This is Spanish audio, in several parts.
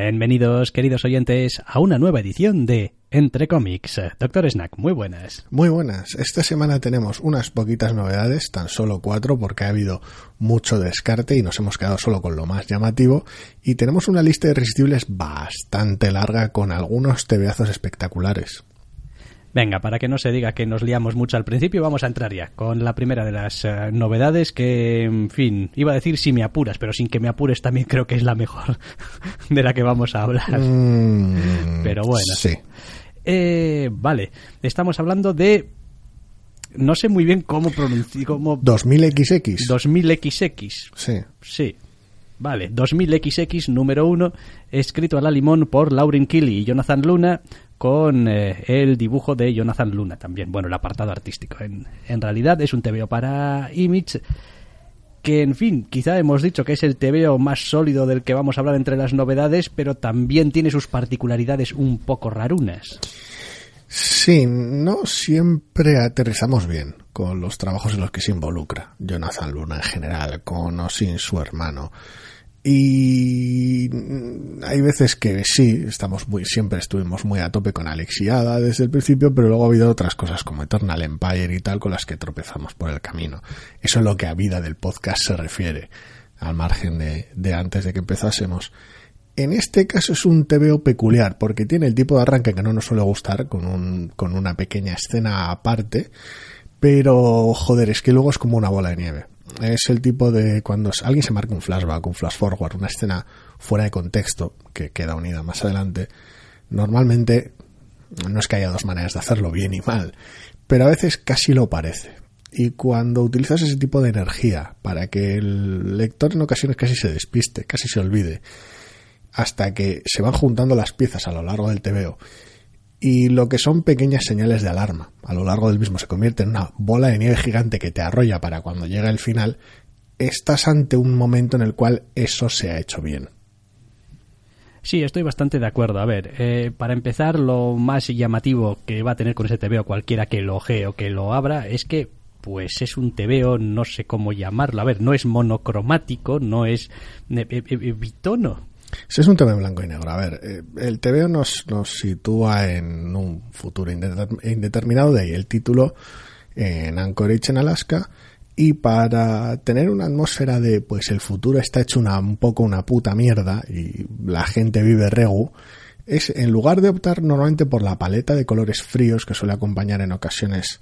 Bienvenidos, queridos oyentes, a una nueva edición de Entre Cómics. Doctor Snack, muy buenas. Muy buenas. Esta semana tenemos unas poquitas novedades, tan solo cuatro, porque ha habido mucho descarte y nos hemos quedado solo con lo más llamativo. Y tenemos una lista de irresistibles bastante larga con algunos tebeazos espectaculares. Venga, para que no se diga que nos liamos mucho al principio, vamos a entrar ya con la primera de las eh, novedades que, en fin, iba a decir si me apuras, pero sin que me apures también creo que es la mejor de la que vamos a hablar. Mm, pero bueno. Sí. Eh, vale, estamos hablando de... No sé muy bien cómo pronunciar... Cómo... 2000XX. 2000XX. Sí. Sí. Vale, 2000XX número uno, escrito a la limón por Lauren Killy y Jonathan Luna, con eh, el dibujo de Jonathan Luna también. Bueno, el apartado artístico. En, en realidad es un TVO para Image que, en fin, quizá hemos dicho que es el TVO más sólido del que vamos a hablar entre las novedades, pero también tiene sus particularidades un poco rarunas. Sí, no siempre aterrizamos bien con los trabajos en los que se involucra Jonathan Luna en general, con o sin su hermano. Y hay veces que sí, estamos muy, siempre estuvimos muy a tope con Alexiada desde el principio, pero luego ha habido otras cosas como Eternal Empire y tal con las que tropezamos por el camino. Eso es lo que a vida del podcast se refiere, al margen de, antes de que empezásemos. En este caso es un TVO peculiar porque tiene el tipo de arranque que no nos suele gustar, con, un, con una pequeña escena aparte, pero joder, es que luego es como una bola de nieve es el tipo de cuando alguien se marca un flashback, un flash forward, una escena fuera de contexto que queda unida más adelante, normalmente no es que haya dos maneras de hacerlo, bien y mal, pero a veces casi lo parece. Y cuando utilizas ese tipo de energía para que el lector en ocasiones casi se despiste, casi se olvide, hasta que se van juntando las piezas a lo largo del TVO y lo que son pequeñas señales de alarma a lo largo del mismo se convierte en una bola de nieve gigante que te arrolla para cuando llega el final, estás ante un momento en el cual eso se ha hecho bien. Sí, estoy bastante de acuerdo. A ver, eh, para empezar, lo más llamativo que va a tener con ese TVO cualquiera que lo ojee o que lo abra es que pues es un TVO, no sé cómo llamarlo. A ver, no es monocromático, no es eh, eh, bitono, ese es un tema blanco y negro. A ver, eh, el TVO nos, nos sitúa en un futuro indeterminado, de ahí el título, en Anchorage, en Alaska, y para tener una atmósfera de, pues el futuro está hecho una, un poco una puta mierda y la gente vive regu, es en lugar de optar normalmente por la paleta de colores fríos que suele acompañar en ocasiones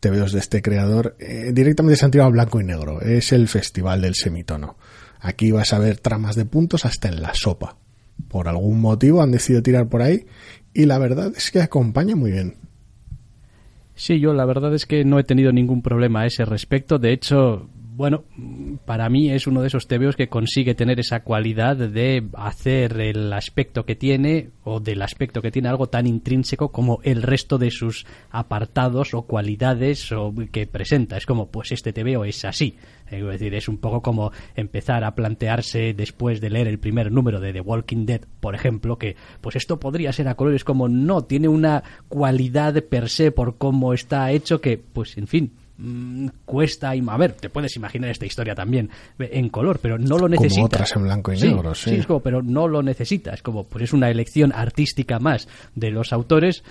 TVOs de este creador, eh, directamente se han tirado blanco y negro. Es el festival del semitono. Aquí vas a ver tramas de puntos hasta en la sopa. Por algún motivo han decidido tirar por ahí y la verdad es que acompaña muy bien. Sí, yo la verdad es que no he tenido ningún problema a ese respecto. De hecho, bueno, para mí es uno de esos TVOs que consigue tener esa cualidad de hacer el aspecto que tiene o del aspecto que tiene algo tan intrínseco como el resto de sus apartados o cualidades o que presenta. Es como, pues este TVO es así. Es decir, es un poco como empezar a plantearse después de leer el primer número de The Walking Dead, por ejemplo, que pues esto podría ser a colores como no, tiene una cualidad per se por cómo está hecho que, pues en fin, Mm, cuesta a ver te puedes imaginar esta historia también en color pero no lo necesitas como otras en blanco y negro sí, sí. es como, pero no lo necesitas como pues es una elección artística más de los autores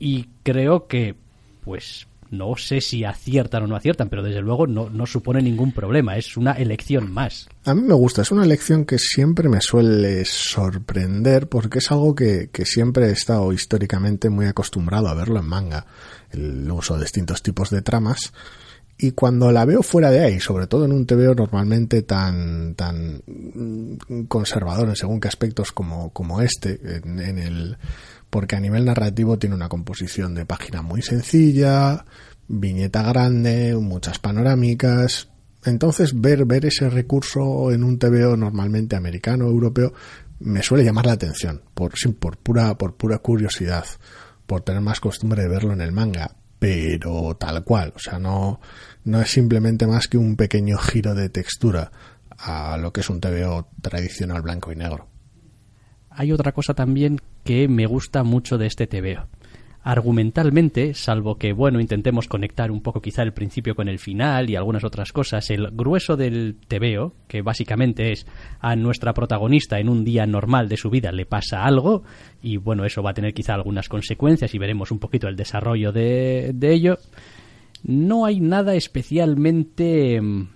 y creo que pues no sé si aciertan o no aciertan, pero desde luego no, no, supone ningún problema, es una elección más. A mí me gusta, es una elección que siempre me suele sorprender porque es algo que, que siempre he estado históricamente muy acostumbrado a verlo en manga el uso de distintos tipos de tramas. Y cuando la veo fuera de ahí, sobre todo en un TVO normalmente tan, tan conservador en según qué aspectos como, como este, en, el, porque a nivel narrativo tiene una composición de página muy sencilla, viñeta grande, muchas panorámicas, Entonces, ver, ver ese recurso en un TVO normalmente americano europeo me suele llamar la atención, por, por, pura, por pura curiosidad, por tener más costumbre de verlo en el manga, pero tal cual, o sea, no, no es simplemente más que un pequeño giro de textura a lo que es un TVO tradicional blanco y negro. Hay otra cosa también que me gusta mucho de este TVO argumentalmente, salvo que, bueno, intentemos conectar un poco quizá el principio con el final y algunas otras cosas, el grueso del tebeo, que básicamente es a nuestra protagonista en un día normal de su vida le pasa algo y, bueno, eso va a tener quizá algunas consecuencias y veremos un poquito el desarrollo de, de ello, no hay nada especialmente mm,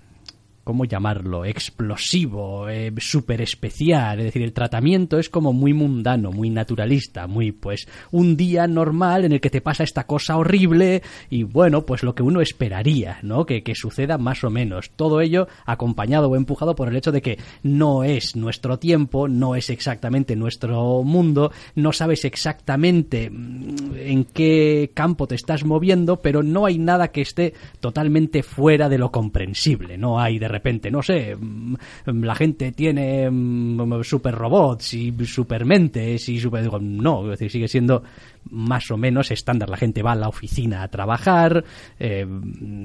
¿cómo llamarlo? explosivo, eh, súper especial. Es decir, el tratamiento es como muy mundano, muy naturalista, muy pues un día normal en el que te pasa esta cosa horrible y bueno, pues lo que uno esperaría, ¿no? Que, que suceda más o menos. Todo ello acompañado o empujado por el hecho de que no es nuestro tiempo, no es exactamente nuestro mundo, no sabes exactamente mm, en qué campo te estás moviendo, pero no hay nada que esté totalmente fuera de lo comprensible, no hay de repente, no sé, mm, la gente tiene mm, super robots y super mentes y super... No, es decir, sigue siendo más o menos estándar. La gente va a la oficina a trabajar, eh,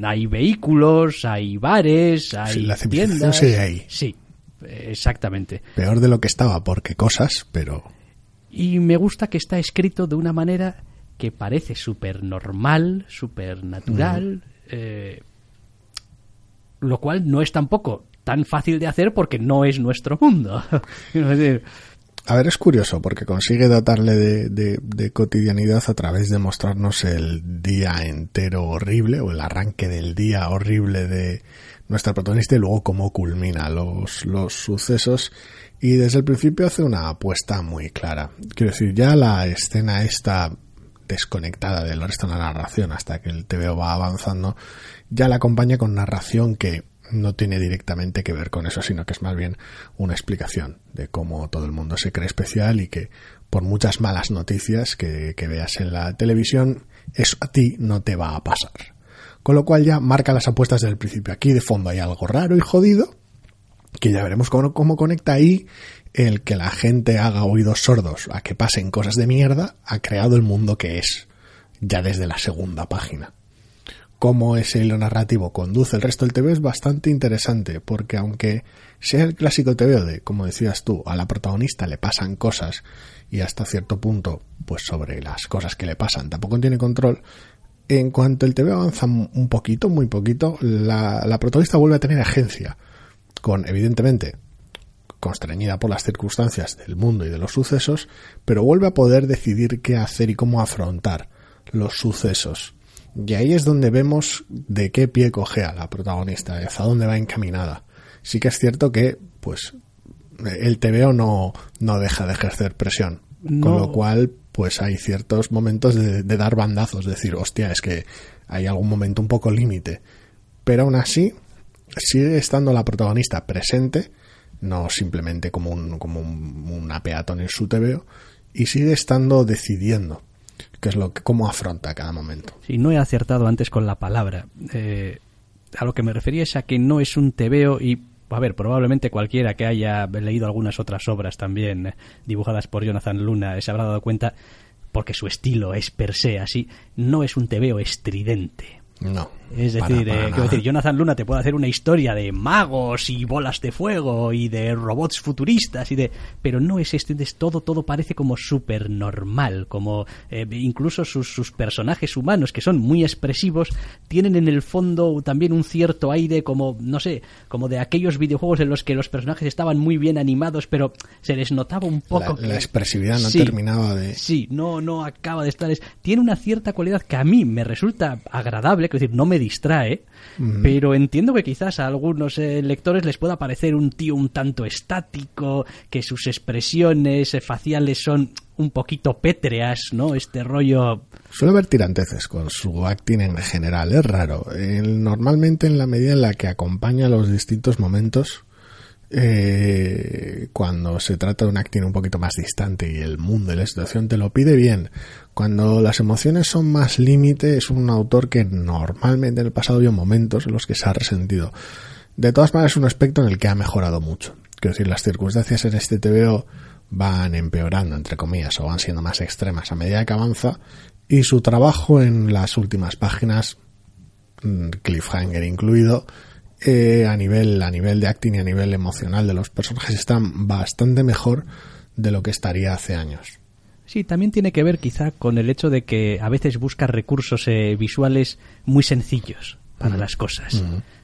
hay vehículos, hay bares, hay sí, la tiendas. Sí. Sí, exactamente. Peor de lo que estaba, porque cosas, pero... Y me gusta que está escrito de una manera que parece súper normal, súper natural, eh, lo cual no es tampoco tan fácil de hacer porque no es nuestro mundo. a ver, es curioso porque consigue dotarle de, de, cotidianidad a través de mostrarnos el día entero horrible o el arranque del día horrible de nuestra protagonista y luego cómo culmina los, los sucesos y desde el principio hace una apuesta muy clara. Quiero decir, ya la escena está desconectada del resto de la narración hasta que el TVO va avanzando ya la acompaña con narración que no tiene directamente que ver con eso, sino que es más bien una explicación de cómo todo el mundo se cree especial y que por muchas malas noticias que, veas en la televisión, eso a ti no te va a pasar. Con lo cual ya marca las apuestas desde el principio. Aquí de fondo hay algo raro y jodido, que ya veremos cómo, cómo conecta ahí el que la gente haga oídos sordos a que pasen cosas de mierda, ha creado el mundo que es, ya desde la segunda página cómo ese hilo narrativo conduce el resto del TV es bastante interesante, porque aunque sea el clásico TV de, como decías tú, a la protagonista le pasan cosas y hasta cierto punto, pues sobre las cosas que le pasan tampoco tiene control, en cuanto el TV avanza un poquito, muy poquito, la, la protagonista vuelve a tener agencia, con evidentemente constreñida por las circunstancias del mundo y de los sucesos, pero vuelve a poder decidir qué hacer y cómo afrontar los sucesos y ahí es donde vemos de qué pie cogea la protagonista, hacia dónde va encaminada. Sí que es cierto que, pues, el TVO no, no deja de ejercer presión. Con lo cual, pues hay ciertos momentos de, dar bandazos, decir, hostia, es que hay algún momento un poco límite. Pero aún así, sigue estando la protagonista presente, no simplemente como, un, como una peatón en su TVO, y sigue estando decidiendo que es lo que, cómo afronta cada momento. Sí, no he acertado antes con la palabra. Eh, a lo que me refería es a que no es un tebeo y a ver, probablemente cualquiera que haya leído algunas otras obras también eh, dibujadas por Jonathan Luna se habrá dado cuenta porque su estilo es per se así, no es un tebeo estridente. No. Es decir, eh, decir, Jonathan Luna te puede hacer una historia de magos y bolas de fuego y de robots futuristas y de, pero no es este, es todo, todo parece como súper normal, como eh, incluso sus, sus, personajes humanos que son muy expresivos tienen en el fondo también un cierto aire como, no sé, como de aquellos videojuegos en los que los personajes estaban muy bien animados, pero se les notaba un poco la, la expresividad no terminaba de, sí, no, no acaba de estar, es, tiene una cierta cualidad que a mí me resulta agradable, es decir, no me distrae, pero entiendo que quizás a algunos eh, lectores les pueda parecer un tío un tanto estático, que sus expresiones eh, faciales son un poquito pétreas, ¿no? Este rollo... Suele haber tiranteces con su acting en general, es raro. normalmente en la medida en la que acompaña los distintos momentos, eh, cuando se trata de un acting un poquito más distante y el mundo y la situación te lo pide bien. Cuando las emociones son más límite, es un autor que normalmente en el pasado había momentos en los que se ha resentido. De todas maneras, es un aspecto en el que ha mejorado mucho. Quiero decir, las circunstancias en este TVO van empeorando, entre comillas, o van siendo más extremas a medida que avanza, y su trabajo en las últimas páginas, mm, cliffhanger incluido, eh, a nivel a nivel de acting y a nivel emocional de los personajes están bastante mejor de lo que estaría hace años. Sí, también tiene que ver quizá con el hecho de que a veces busca recursos eh, visuales muy sencillos para las cosas.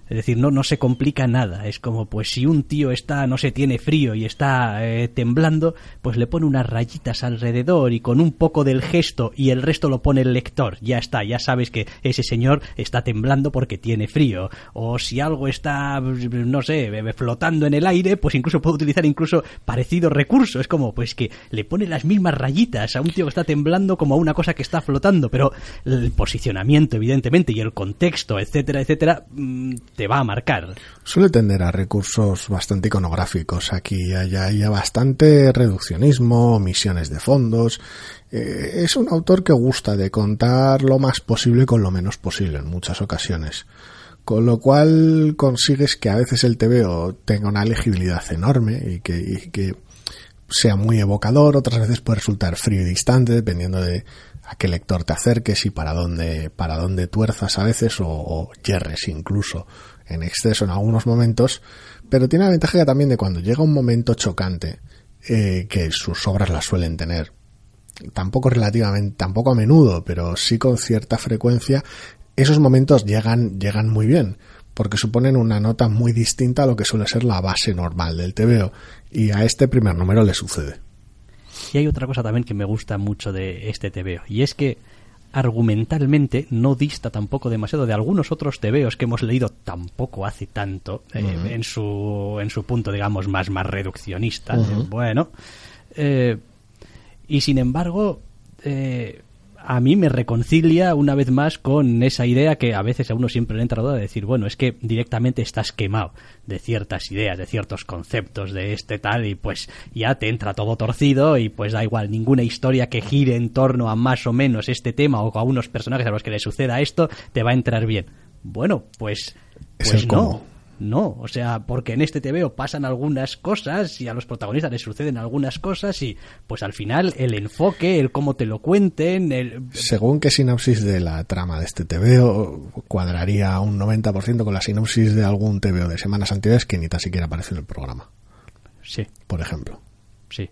Es decir, no, no se complica nada. Es como, pues si un tío está, no sé, tiene frío y está eh, temblando, pues le pone unas rayitas alrededor y con un poco del gesto y el resto lo pone el lector. Ya está, ya sabes que ese señor está temblando porque tiene frío. O si algo está, no sé, flotando en el aire, pues incluso puede utilizar incluso parecido recurso. Es como, pues que le pone las mismas rayitas a un tío que está temblando como a una cosa que está flotando. Pero el posicionamiento, evidentemente, y el contexto, etcétera, etcétera, mm, va a marcar. Suele tender a recursos bastante iconográficos. Aquí hay, hay bastante reduccionismo, misiones de fondos. Eh, es un autor que gusta de contar lo más posible con lo menos posible en muchas ocasiones. Con lo cual consigues que a veces el TVO tenga una legibilidad enorme y que, y que sea muy evocador, otras veces puede resultar frío y distante, dependiendo de a qué lector te acerques y para dónde, para dónde tuerzas a veces o, o yerres incluso en exceso en algunos momentos, pero tiene la ventaja también de cuando llega un momento chocante, eh, que sus obras las suelen tener, tampoco relativamente, tampoco a menudo, pero sí con cierta frecuencia, esos momentos llegan, llegan muy bien, porque suponen una nota muy distinta a lo que suele ser la base normal del TVO, y a este primer número le sucede. Y hay otra cosa también que me gusta mucho de este TVO, y es que argumentalmente no dista tampoco demasiado de algunos otros tebeos que hemos leído tampoco hace tanto eh, en su en su punto digamos más más reduccionista. Bueno eh, y sin embargo eh, a mí me reconcilia una vez más con esa idea que a veces a uno siempre le entra duda de decir, bueno, es que directamente estás quemado de ciertas ideas, de ciertos conceptos, de este tal, y pues ya te entra todo torcido y pues da igual, ninguna historia que gire en torno a más o menos este tema o a unos personajes a los que le suceda esto te va a entrar bien. Bueno, pues, pues no. No, o sea, porque en este TVO pasan algunas cosas y a los protagonistas les suceden algunas cosas y pues al final el enfoque, el cómo te lo cuenten, el... Según qué sinopsis de la trama de este TVO cuadraría un 90% con la sinopsis de algún TVO de semanas anteriores que ni tan siquiera apareció en el programa. Sí. Por ejemplo. Sí.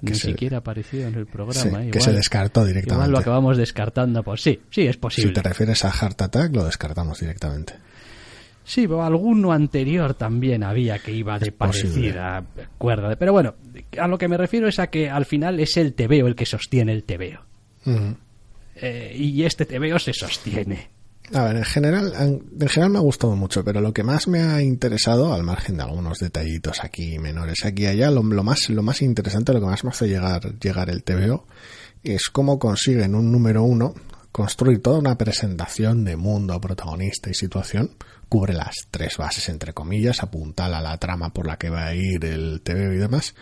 ni siquiera apareció en el programa. que se descartó directamente. Igual lo acabamos descartando, pues sí, sí, es posible. Si te refieres a Heart Attack, lo descartamos directamente. Sí, pero alguno anterior también había que iba de parecida cuerda. Pero bueno, a lo que me refiero es a que al final es el tebeo el que sostiene el tebeo. Eh, y este tebeo se sostiene. A ver, en general, en general me ha gustado mucho, pero lo que más me ha interesado, al margen de algunos detallitos aquí menores aquí y allá, lo, más, lo más interesante, lo que más me hace llegar, llegar el TVO, es cómo consiguen un número uno construir toda una presentación de mundo, protagonista y situación cubre las tres bases, entre comillas, apuntala la trama por la que va a ir el TV y demás,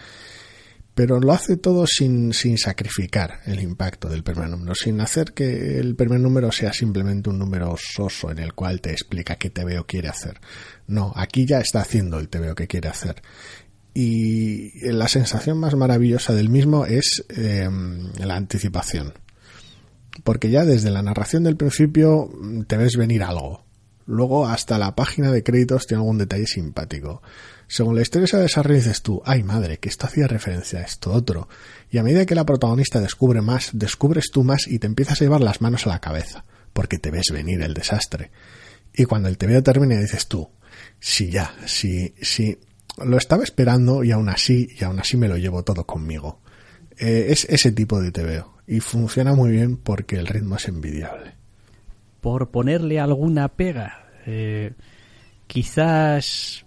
pero lo hace todo sin, sin sacrificar el impacto del primer número, sin hacer que el primer número sea simplemente un número soso en el cual te explica qué TVO quiere hacer. No, aquí ya está haciendo el TVO que quiere hacer. Y la sensación más maravillosa del mismo es em, la anticipación. Porque ya desde la narración del principio te ves venir algo Luego hasta la página de créditos tiene algún detalle simpático. Según la historia se desarrolla dices tú, ay madre, que esto hacía referencia a esto otro. Y a medida que la protagonista descubre más, descubres tú más y te empiezas a llevar las manos a la cabeza, porque te ves venir el desastre. Y cuando el TVO termina dices tú, sí ya, sí, sí, lo estaba esperando y aún así, y aún así me lo llevo todo conmigo. Eh, es ese tipo de TVO y funciona muy bien porque el ritmo es envidiable por ponerle alguna pega. Eh, quizás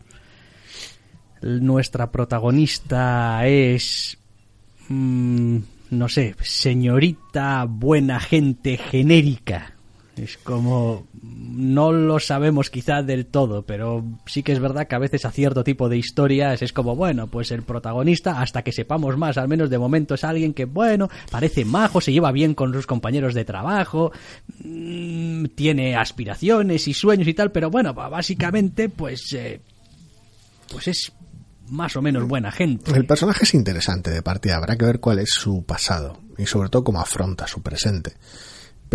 nuestra protagonista es, mm, no sé, señorita buena gente genérica. Es como no lo sabemos quizá del todo, pero sí que es verdad que a veces a cierto tipo de historias es como, bueno, pues el protagonista, hasta que sepamos más, al menos de momento es alguien que, bueno, parece majo, se lleva bien con sus compañeros de trabajo, mm, tiene aspiraciones y sueños y tal, pero bueno, básicamente, pues... Eh, pues es más o menos buena gente. El personaje es interesante de partida, habrá que ver cuál es su pasado y sobre todo cómo afronta su presente.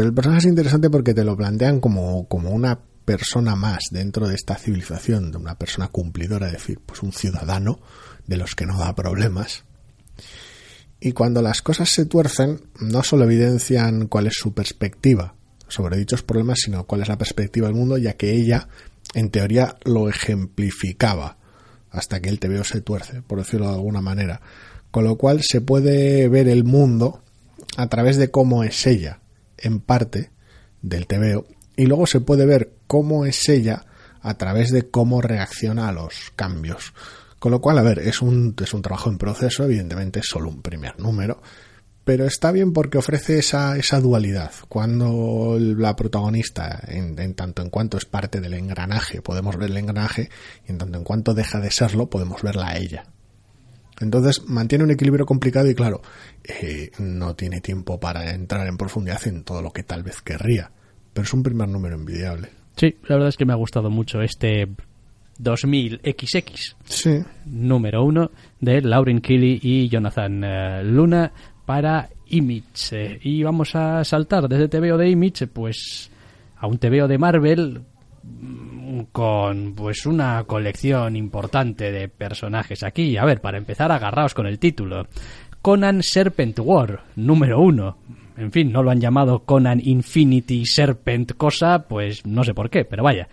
Pero el personaje es interesante porque te lo plantean como, como una persona más dentro de esta civilización, de una persona cumplidora, es decir, pues un ciudadano de los que no da problemas. Y cuando las cosas se tuercen, no solo evidencian cuál es su perspectiva sobre dichos problemas, sino cuál es la perspectiva del mundo, ya que ella, en teoría, lo ejemplificaba hasta que el TVO se tuerce, por decirlo de alguna manera. Con lo cual se puede ver el mundo a través de cómo es ella, en parte del TVO, y luego se puede ver cómo es ella a través de cómo reacciona a los cambios. Con lo cual, a ver, es un, es un trabajo en proceso, evidentemente es solo un primer número, pero está bien porque ofrece esa, esa dualidad. Cuando la protagonista, en, en, tanto en cuanto es parte del engranaje, podemos ver el engranaje, y en tanto en cuanto deja de serlo, podemos verla a ella. Entonces mantiene un equilibrio complicado y claro, eh, no tiene tiempo para entrar en profundidad en todo lo que tal vez querría, pero es un primer número envidiable. Sí, la verdad es que me ha gustado mucho este 2000XX. Sí. Número uno de Lauren Keeley y Jonathan uh, Luna para Image. Y vamos a saltar desde TVO de Image, pues a un TVO de Marvel con pues una colección importante de personajes aquí. A ver, para empezar, agarraos con el título. Conan Serpent War, número uno. En fin, no lo han llamado Conan Infinity Serpent cosa, pues no sé por qué, pero vaya.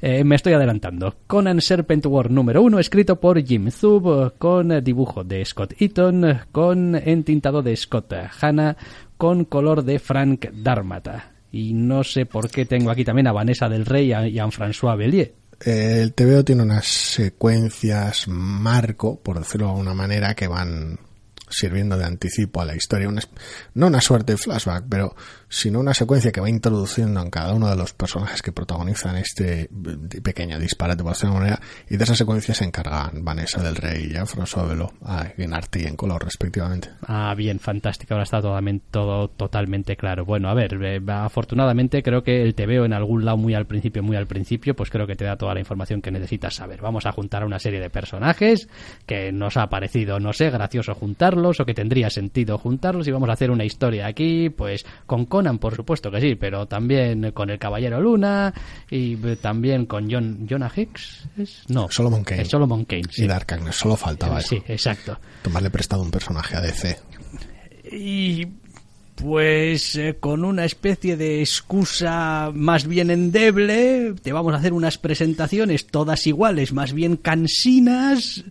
Eh, me estoy adelantando. Conan Serpent War número uno, escrito por Jim Zub, con dibujo de Scott Eaton, con entintado de Scott Hanna, con color de Frank Darmata. Y no sé por qué tengo aquí también a Vanessa del Rey y a Jean-François Bellier. El TVO tiene unas secuencias marco, por decirlo de alguna manera, que van sirviendo de anticipo a la historia, no una suerte de flashback, pero sino una secuencia que va introduciendo en cada uno de los personajes que protagonizan este pequeño disparate, por decirlo de manera, y de esa secuencia se encargan Vanessa del Rey y François Velo en arte y en color, respectivamente. Ah, bien, fantástico, ahora está todo totalmente claro. Bueno, a ver, eh, afortunadamente creo que el te veo en algún lado muy al principio, muy al principio, pues creo que te da toda la información que necesitas saber. Vamos a juntar a una serie de personajes que nos ha parecido, no sé, gracioso juntarlos o que tendría sentido juntarlos y vamos a hacer una historia aquí, pues con Conan, por supuesto que sí, pero también con el Caballero Luna y también con John, Jonah Hicks. ¿es? No, Solomon Kane. es Solomon Kane. Sí. Y Dark Agnes, solo faltaba eso. Sí, exacto. Tomarle prestado un personaje a DC. Y pues eh, con una especie de excusa más bien endeble, te vamos a hacer unas presentaciones todas iguales, más bien cansinas.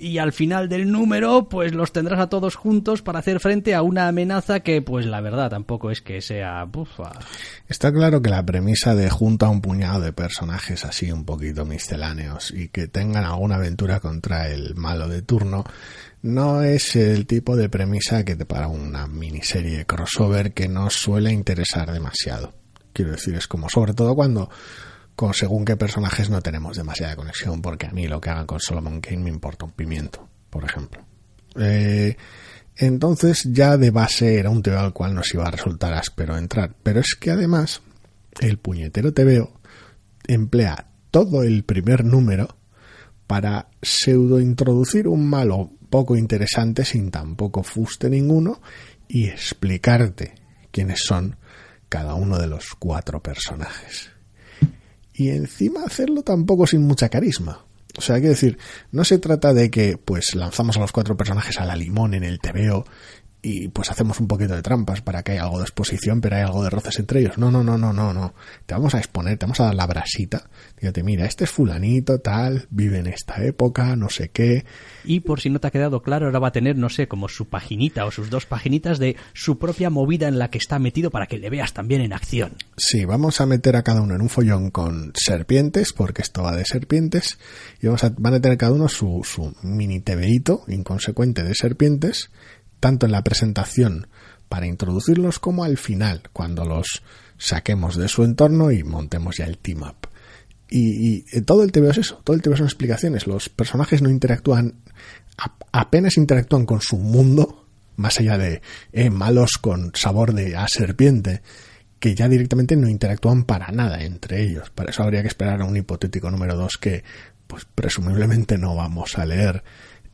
Y al final del número, pues los tendrás a todos juntos para hacer frente a una amenaza que, pues la verdad, tampoco es que sea bufa. Está claro que la premisa de junto a un puñado de personajes así un poquito misceláneos y que tengan alguna aventura contra el malo de turno no es el tipo de premisa que te para una miniserie crossover que no suele interesar demasiado. Quiero decir, es como sobre todo cuando con según qué personajes no tenemos demasiada conexión, porque a mí lo que hagan con Solomon Kane me importa un pimiento, por ejemplo. Eh, entonces ya de base era un TVO al cual nos iba a resultar áspero entrar, pero es que además el puñetero TVO emplea todo el primer número para pseudo introducir un malo poco interesante sin tampoco fuste ninguno y explicarte quiénes son cada uno de los cuatro personajes. Y encima hacerlo tampoco sin mucha carisma. O sea, hay que decir, no se trata de que pues lanzamos a los cuatro personajes a la limón en el TVO y pues hacemos un poquito de trampas para que haya algo de exposición, pero hay algo de roces entre ellos. No, no, no, no, no, no. Te vamos a exponer, te vamos a dar la brasita. Dígate, mira, este es fulanito, tal, vive en esta época, no sé qué. Y por si no te ha quedado claro, ahora va a tener, no sé, como su paginita o sus dos paginitas de su propia movida en la que está metido para que le veas también en acción. Sí, vamos a meter a cada uno en un follón con serpientes, porque esto va de serpientes, y vamos a, van a tener cada uno su, su mini TVito inconsecuente de serpientes, tanto en la presentación para introducirlos como al final, cuando los saquemos de su entorno y montemos ya el team up. Y, y todo el TVO es eso, todo el TVO son explicaciones. Los personajes no interactúan, apenas interactúan con su mundo, más allá de eh, malos con sabor de a serpiente, que ya directamente no interactúan para nada entre ellos. Para eso habría que esperar a un hipotético número 2 que pues presumiblemente no vamos a leer.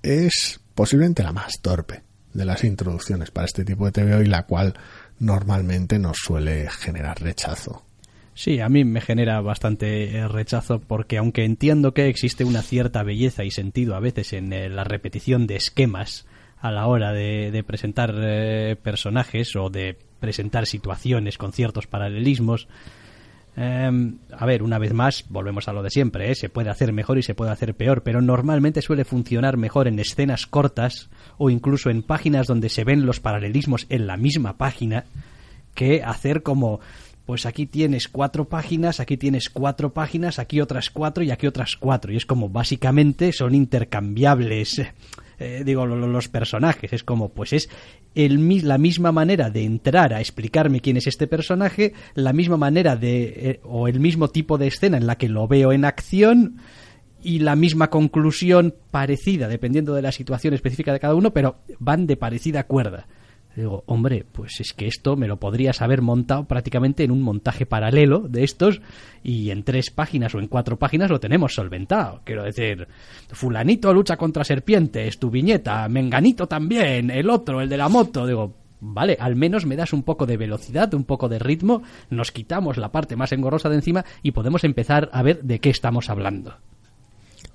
Es posiblemente la más torpe de las introducciones para este tipo de TVO y la cual normalmente nos suele generar rechazo. Sí, a mí me genera bastante eh, rechazo porque aunque entiendo que existe una cierta belleza y sentido a veces en eh, la repetición de esquemas a la hora de, presentar eh, personajes o de presentar situaciones con ciertos paralelismos, em, a ver, una vez más, volvemos a lo de siempre, se puede hacer mejor y se puede hacer peor, pero normalmente suele funcionar mejor en escenas cortas o incluso en páginas donde se ven los paralelismos en la misma página que hacer como pues aquí tienes cuatro páginas, aquí tienes cuatro páginas, aquí otras cuatro y aquí otras cuatro. Y es como básicamente son intercambiables, eh, digo, los personajes. Es como, pues es el, la misma manera de entrar a explicarme quién es este personaje, la misma manera de, eh, o el mismo tipo de escena en la que lo veo en acción y la misma conclusión parecida, dependiendo de la situación específica de cada uno, pero van de parecida cuerda. Digo, hombre, pues es que esto me lo podrías haber montado prácticamente en un montaje paralelo de estos y en tres páginas o en cuatro páginas lo tenemos solventado. Quiero decir, fulanito lucha contra serpientes, tu viñeta, menganito también, el otro, el de la moto. Digo, vale, al menos me das un poco de velocidad, un poco de ritmo, nos quitamos la parte más engorrosa de encima y podemos empezar a ver de qué estamos hablando.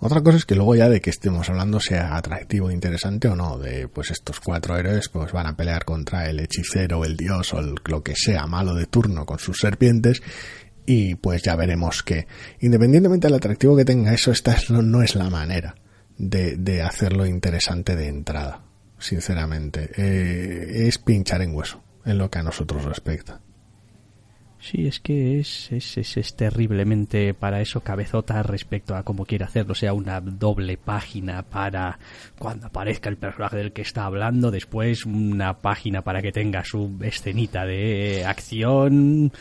Otra cosa es que luego ya de que estemos hablando sea atractivo, interesante o no, de pues estos cuatro héroes pues van a pelear contra el hechicero, el dios o lo que sea malo de turno con sus serpientes y pues ya veremos que independientemente del atractivo que tenga eso, esta no, es la manera de, de, hacerlo interesante de entrada, sinceramente. Eh, es pinchar en hueso en lo que a nosotros respecta. Sí, es que es, es, es, terriblemente para eso cabezota respecto a cómo quiere hacerlo, o sea, una doble página para cuando aparezca el personaje del que está hablando, después una página para que tenga su escenita de acción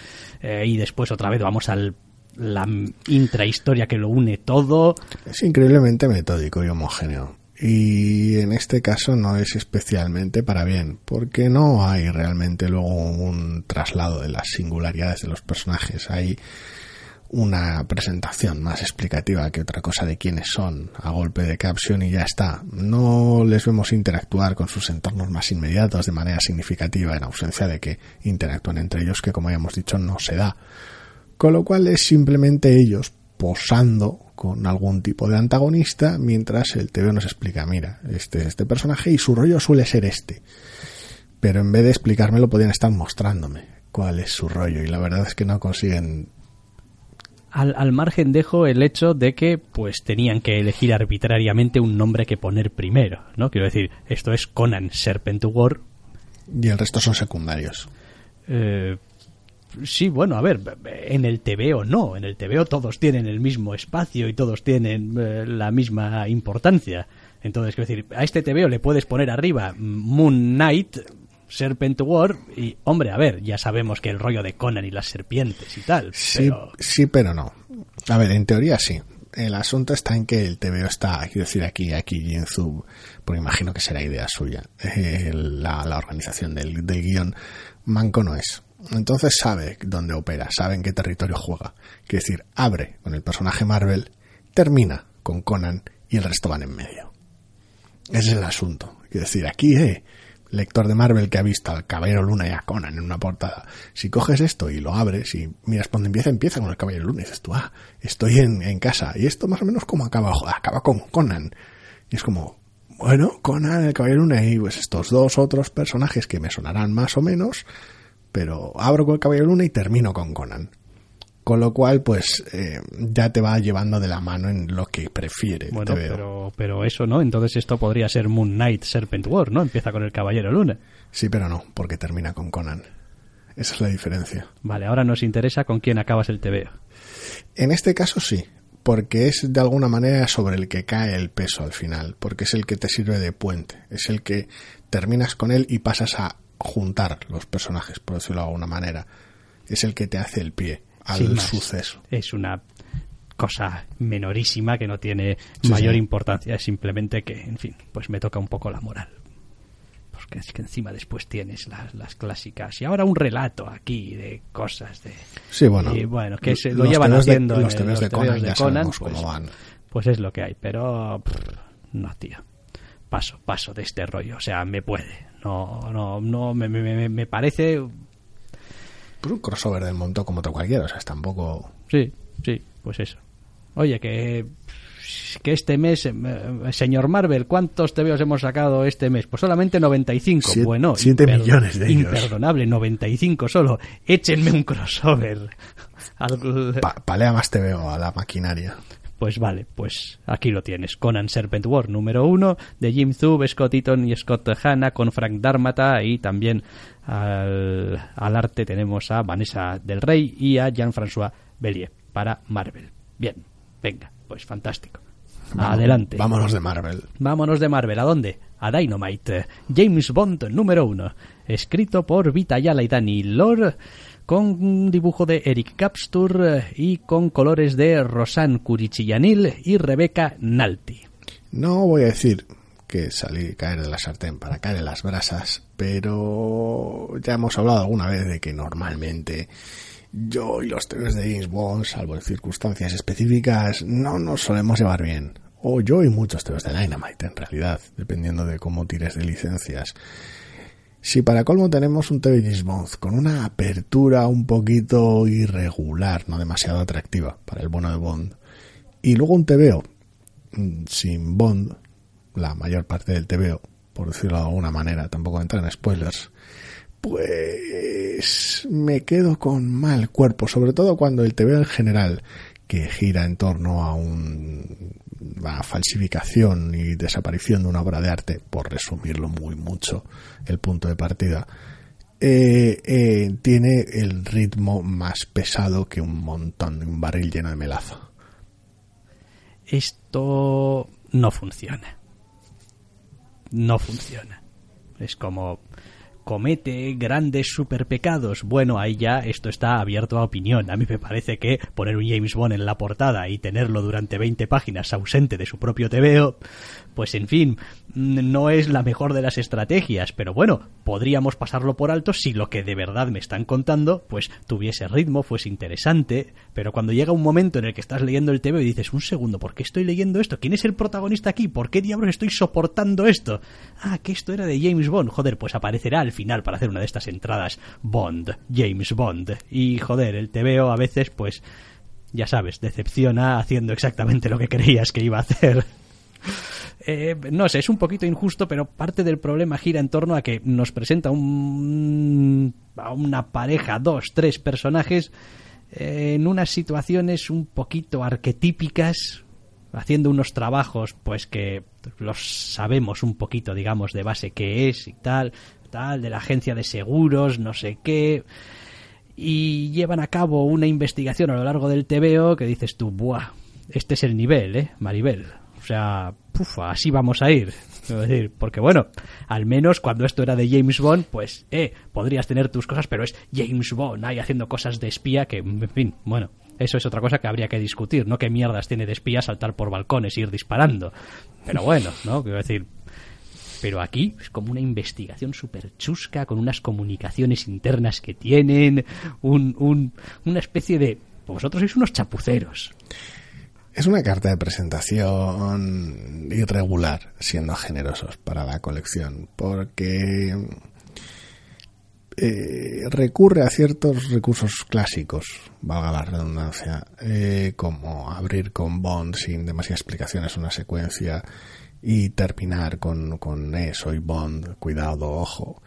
eh, y después otra vez vamos al la intrahistoria que lo une todo. Es increíblemente metódico y homogéneo y en este caso no es especialmente para bien, porque no hay realmente luego un traslado de las singularidades de los personajes, hay una presentación más explicativa que otra cosa de quiénes son a golpe de caption y ya está. No les vemos interactuar con sus entornos más inmediatos de manera significativa en ausencia de que interactúen entre ellos que como ya hemos dicho no se da. Con lo cual es simplemente ellos posando con algún tipo de antagonista mientras el TV nos explica, mira, este este personaje y su rollo suele ser este. Pero en vez de explicármelo podían estar mostrándome cuál es su rollo y la verdad es que no consiguen al, al, margen dejo el hecho de que pues tenían que elegir arbitrariamente un nombre que poner primero, ¿no? Quiero decir, esto es Conan Serpent War y el resto son secundarios. Eh, Sí, bueno, a ver, en el TVO no, en el TVO todos tienen el mismo espacio y todos tienen eh, la misma importancia. Entonces, quiero decir, a este TVO le puedes poner arriba Moon Knight, Serpent War y, hombre, a ver, ya sabemos que el rollo de Conan y las serpientes y tal. Sí, pero... sí, pero no. A ver, en teoría sí. El asunto está en que el TVO está, quiero decir, aquí, aquí Jinzu, porque imagino que será idea suya, eh, la, la, organización del, del guion, Manco no es. Entonces sabe dónde opera, sabe en qué territorio juega. Quiere decir, abre con el personaje Marvel, termina con Conan y el resto van en medio. Ese es el asunto. Quiere decir, aquí, eh, lector de Marvel que ha visto al Caballero Luna y a Conan en una portada, si coges esto y lo abres y miras cuando empieza, empieza con el Caballero Luna y dices tú, ah, estoy en, en casa. Y esto más o menos como acaba, acaba con Conan. Y es como, bueno, Conan, el Caballero Luna y pues estos dos otros personajes que me sonarán más o menos, pero abro con el Caballero Luna y termino con Conan. Con lo cual, pues eh, ya te va llevando de la mano en lo que prefiere. Bueno, pero, pero eso no, entonces esto podría ser Moon Knight Serpent War, ¿no? Empieza con el Caballero Luna. Sí, pero no, porque termina con Conan. Esa es la diferencia. Vale, ahora nos interesa con quién acabas el TVO. En este caso sí, porque es de alguna manera sobre el que cae el peso al final, porque es el que te sirve de puente, es el que terminas con él y pasas a juntar los personajes, por decirlo de alguna manera. Es el que te hace el pie al suceso. Es una cosa menorísima que no tiene mayor importancia, es simplemente que, en fin, pues me toca un poco la moral. Porque es que encima después tienes las, las clásicas y ahora un relato aquí de cosas de... Sí, bueno. bueno, que se lo llevan haciendo los, de, Conan, ya Conan, pues, van. pues es lo que hay. Pero no, tío. Paso, paso de este rollo. O sea, me puede. No, no, no, me, me, me parece... Pues un crossover del montón como otro cualquiera, o sea, es tampoco... Sí, sí, pues eso. Oye, que que este mes, eh, señor Marvel, ¿cuántos TVOs hemos sacado este mes? Pues solamente 95. bueno, 7 millones de ellos. Imperdonable, 95 solo. Échenme un crossover. palea más TVO a la maquinaria. Pues vale, pues aquí lo tienes. Conan Serpent War número uno de Jim Zub, Scott Eaton y Scott Hanna con Frank Darmata y también al, al arte tenemos a Vanessa del Rey y a Jean-François Bellier para Marvel. Bien, venga, pues fantástico. Adelante. Vámonos de Marvel. Vámonos de Marvel. ¿A dónde? A Dynamite. James Bond número uno. Escrito por Vita Yala y Danny Lore con dibujo de Eric Capstur y con colores de Rosan Curichillanil y Rebecca Nalti. No voy a decir que salí caer de la sartén para caer en las brasas, pero ya hemos hablado alguna vez de que normalmente yo y los TVs de James Bond, salvo en circunstancias específicas, no nos solemos llevar bien. O yo y muchos TVs de Dynamite, en realidad, dependiendo de cómo tires de licencias. Si para colmo tenemos un TV James con una apertura un poquito irregular, no demasiado atractiva para el bueno de Bond, y luego un TVO mm, sin Bond, la mayor parte del TVO, por decirlo de alguna manera, tampoco entrar en spoilers, pues me quedo con mal cuerpo, sobre todo cuando el TV en general, que gira en torno a una falsificación y desaparición de una obra de arte, por resumirlo muy mucho, el punto de partida, eh, eh, tiene el ritmo más pesado que un montón de un barril lleno de melaza. Esto no funciona. No funciona. Es como comete grandes superpecados. Bueno, ahí ya esto está abierto a opinión. A mí me parece que poner un James Bond en la portada y tenerlo durante 20 páginas ausente de su propio TVO, pues en fin, no es la mejor de las estrategias, pero bueno, podríamos pasarlo por alto si lo que de verdad me están contando, pues tuviese ritmo, fuese interesante, pero cuando llega un momento en el que estás leyendo el TVO y dices, un segundo, ¿por qué estoy leyendo esto? ¿Quién es el protagonista aquí? ¿Por qué diablos estoy soportando esto? Ah, que esto era de James Bond. Joder, pues aparecerá al final para hacer una de estas entradas Bond, James Bond. Y joder, el TVO a veces pues ya sabes, decepciona haciendo exactamente lo que creías que iba a hacer. Eh, no sé, es un poquito injusto, pero parte del problema gira en torno a que nos presenta un, a una pareja, dos, tres personajes eh, en unas situaciones un poquito arquetípicas, haciendo unos trabajos pues que los sabemos un poquito, digamos, de base que es y tal, tal, de la agencia de seguros, no sé qué, y llevan a cabo una investigación a lo largo del TVO que dices tú, buah, este es el nivel, ¿eh, Maribel? Sea, así vamos a ir. porque bueno, al menos cuando esto era de James Bond, pues, eh, podrías tener tus cosas, pero es James Bond ahí haciendo cosas de espía que, en fin, bueno, eso es otra cosa que habría que discutir, ¿no? ¿Qué mierdas tiene de espía saltar por balcones e ir disparando? Pero bueno, ¿no? Quiero decir, pero aquí es como una investigación súper chusca, con unas comunicaciones internas que tienen, un, un, una especie de... Vosotros sois unos chapuceros. Es una carta de presentación irregular, siendo generosos para la colección, porque eh, recurre a ciertos recursos clásicos, valga la redundancia, eh, como abrir con Bond sin demasiadas explicaciones una secuencia y terminar con, con eh, soy Bond, cuidado, ojo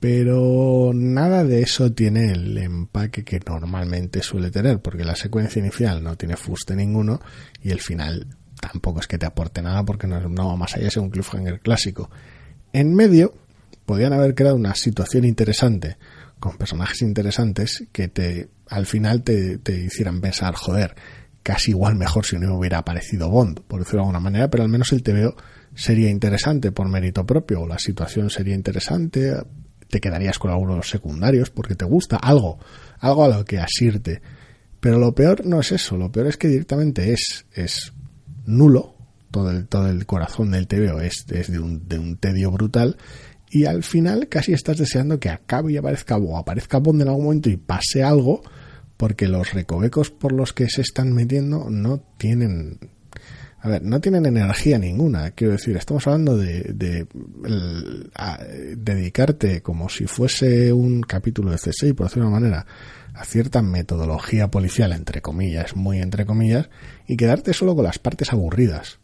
pero nada de eso tiene el empaque que normalmente suele tener, porque la secuencia inicial no tiene fuste ninguno y el final tampoco es que te aporte nada porque no, va más allá, es un cliffhanger clásico. En medio podían haber creado una situación interesante con personajes interesantes que te al final te, te hicieran pensar, joder, casi igual mejor si no hubiera aparecido Bond, por decirlo de alguna manera, pero al menos el TVO sería interesante por mérito propio, o la situación sería interesante, te quedarías con algunos secundarios porque te gusta algo, algo a lo que asirte. Pero lo peor no es eso, lo peor es que directamente es, es nulo, todo el, todo el corazón del TVO es, es de, un, de un tedio brutal y al final casi estás deseando que acabe y aparezca o aparezca Bond en algún momento y pase algo porque los recovecos por los que se están metiendo no tienen a ver, no tienen energía ninguna. Quiero decir, estamos hablando de, de dedicarte como si fuese un capítulo de C6, por decirlo de una manera, a cierta metodología policial, entre comillas, muy entre comillas, y quedarte solo con las partes aburridas.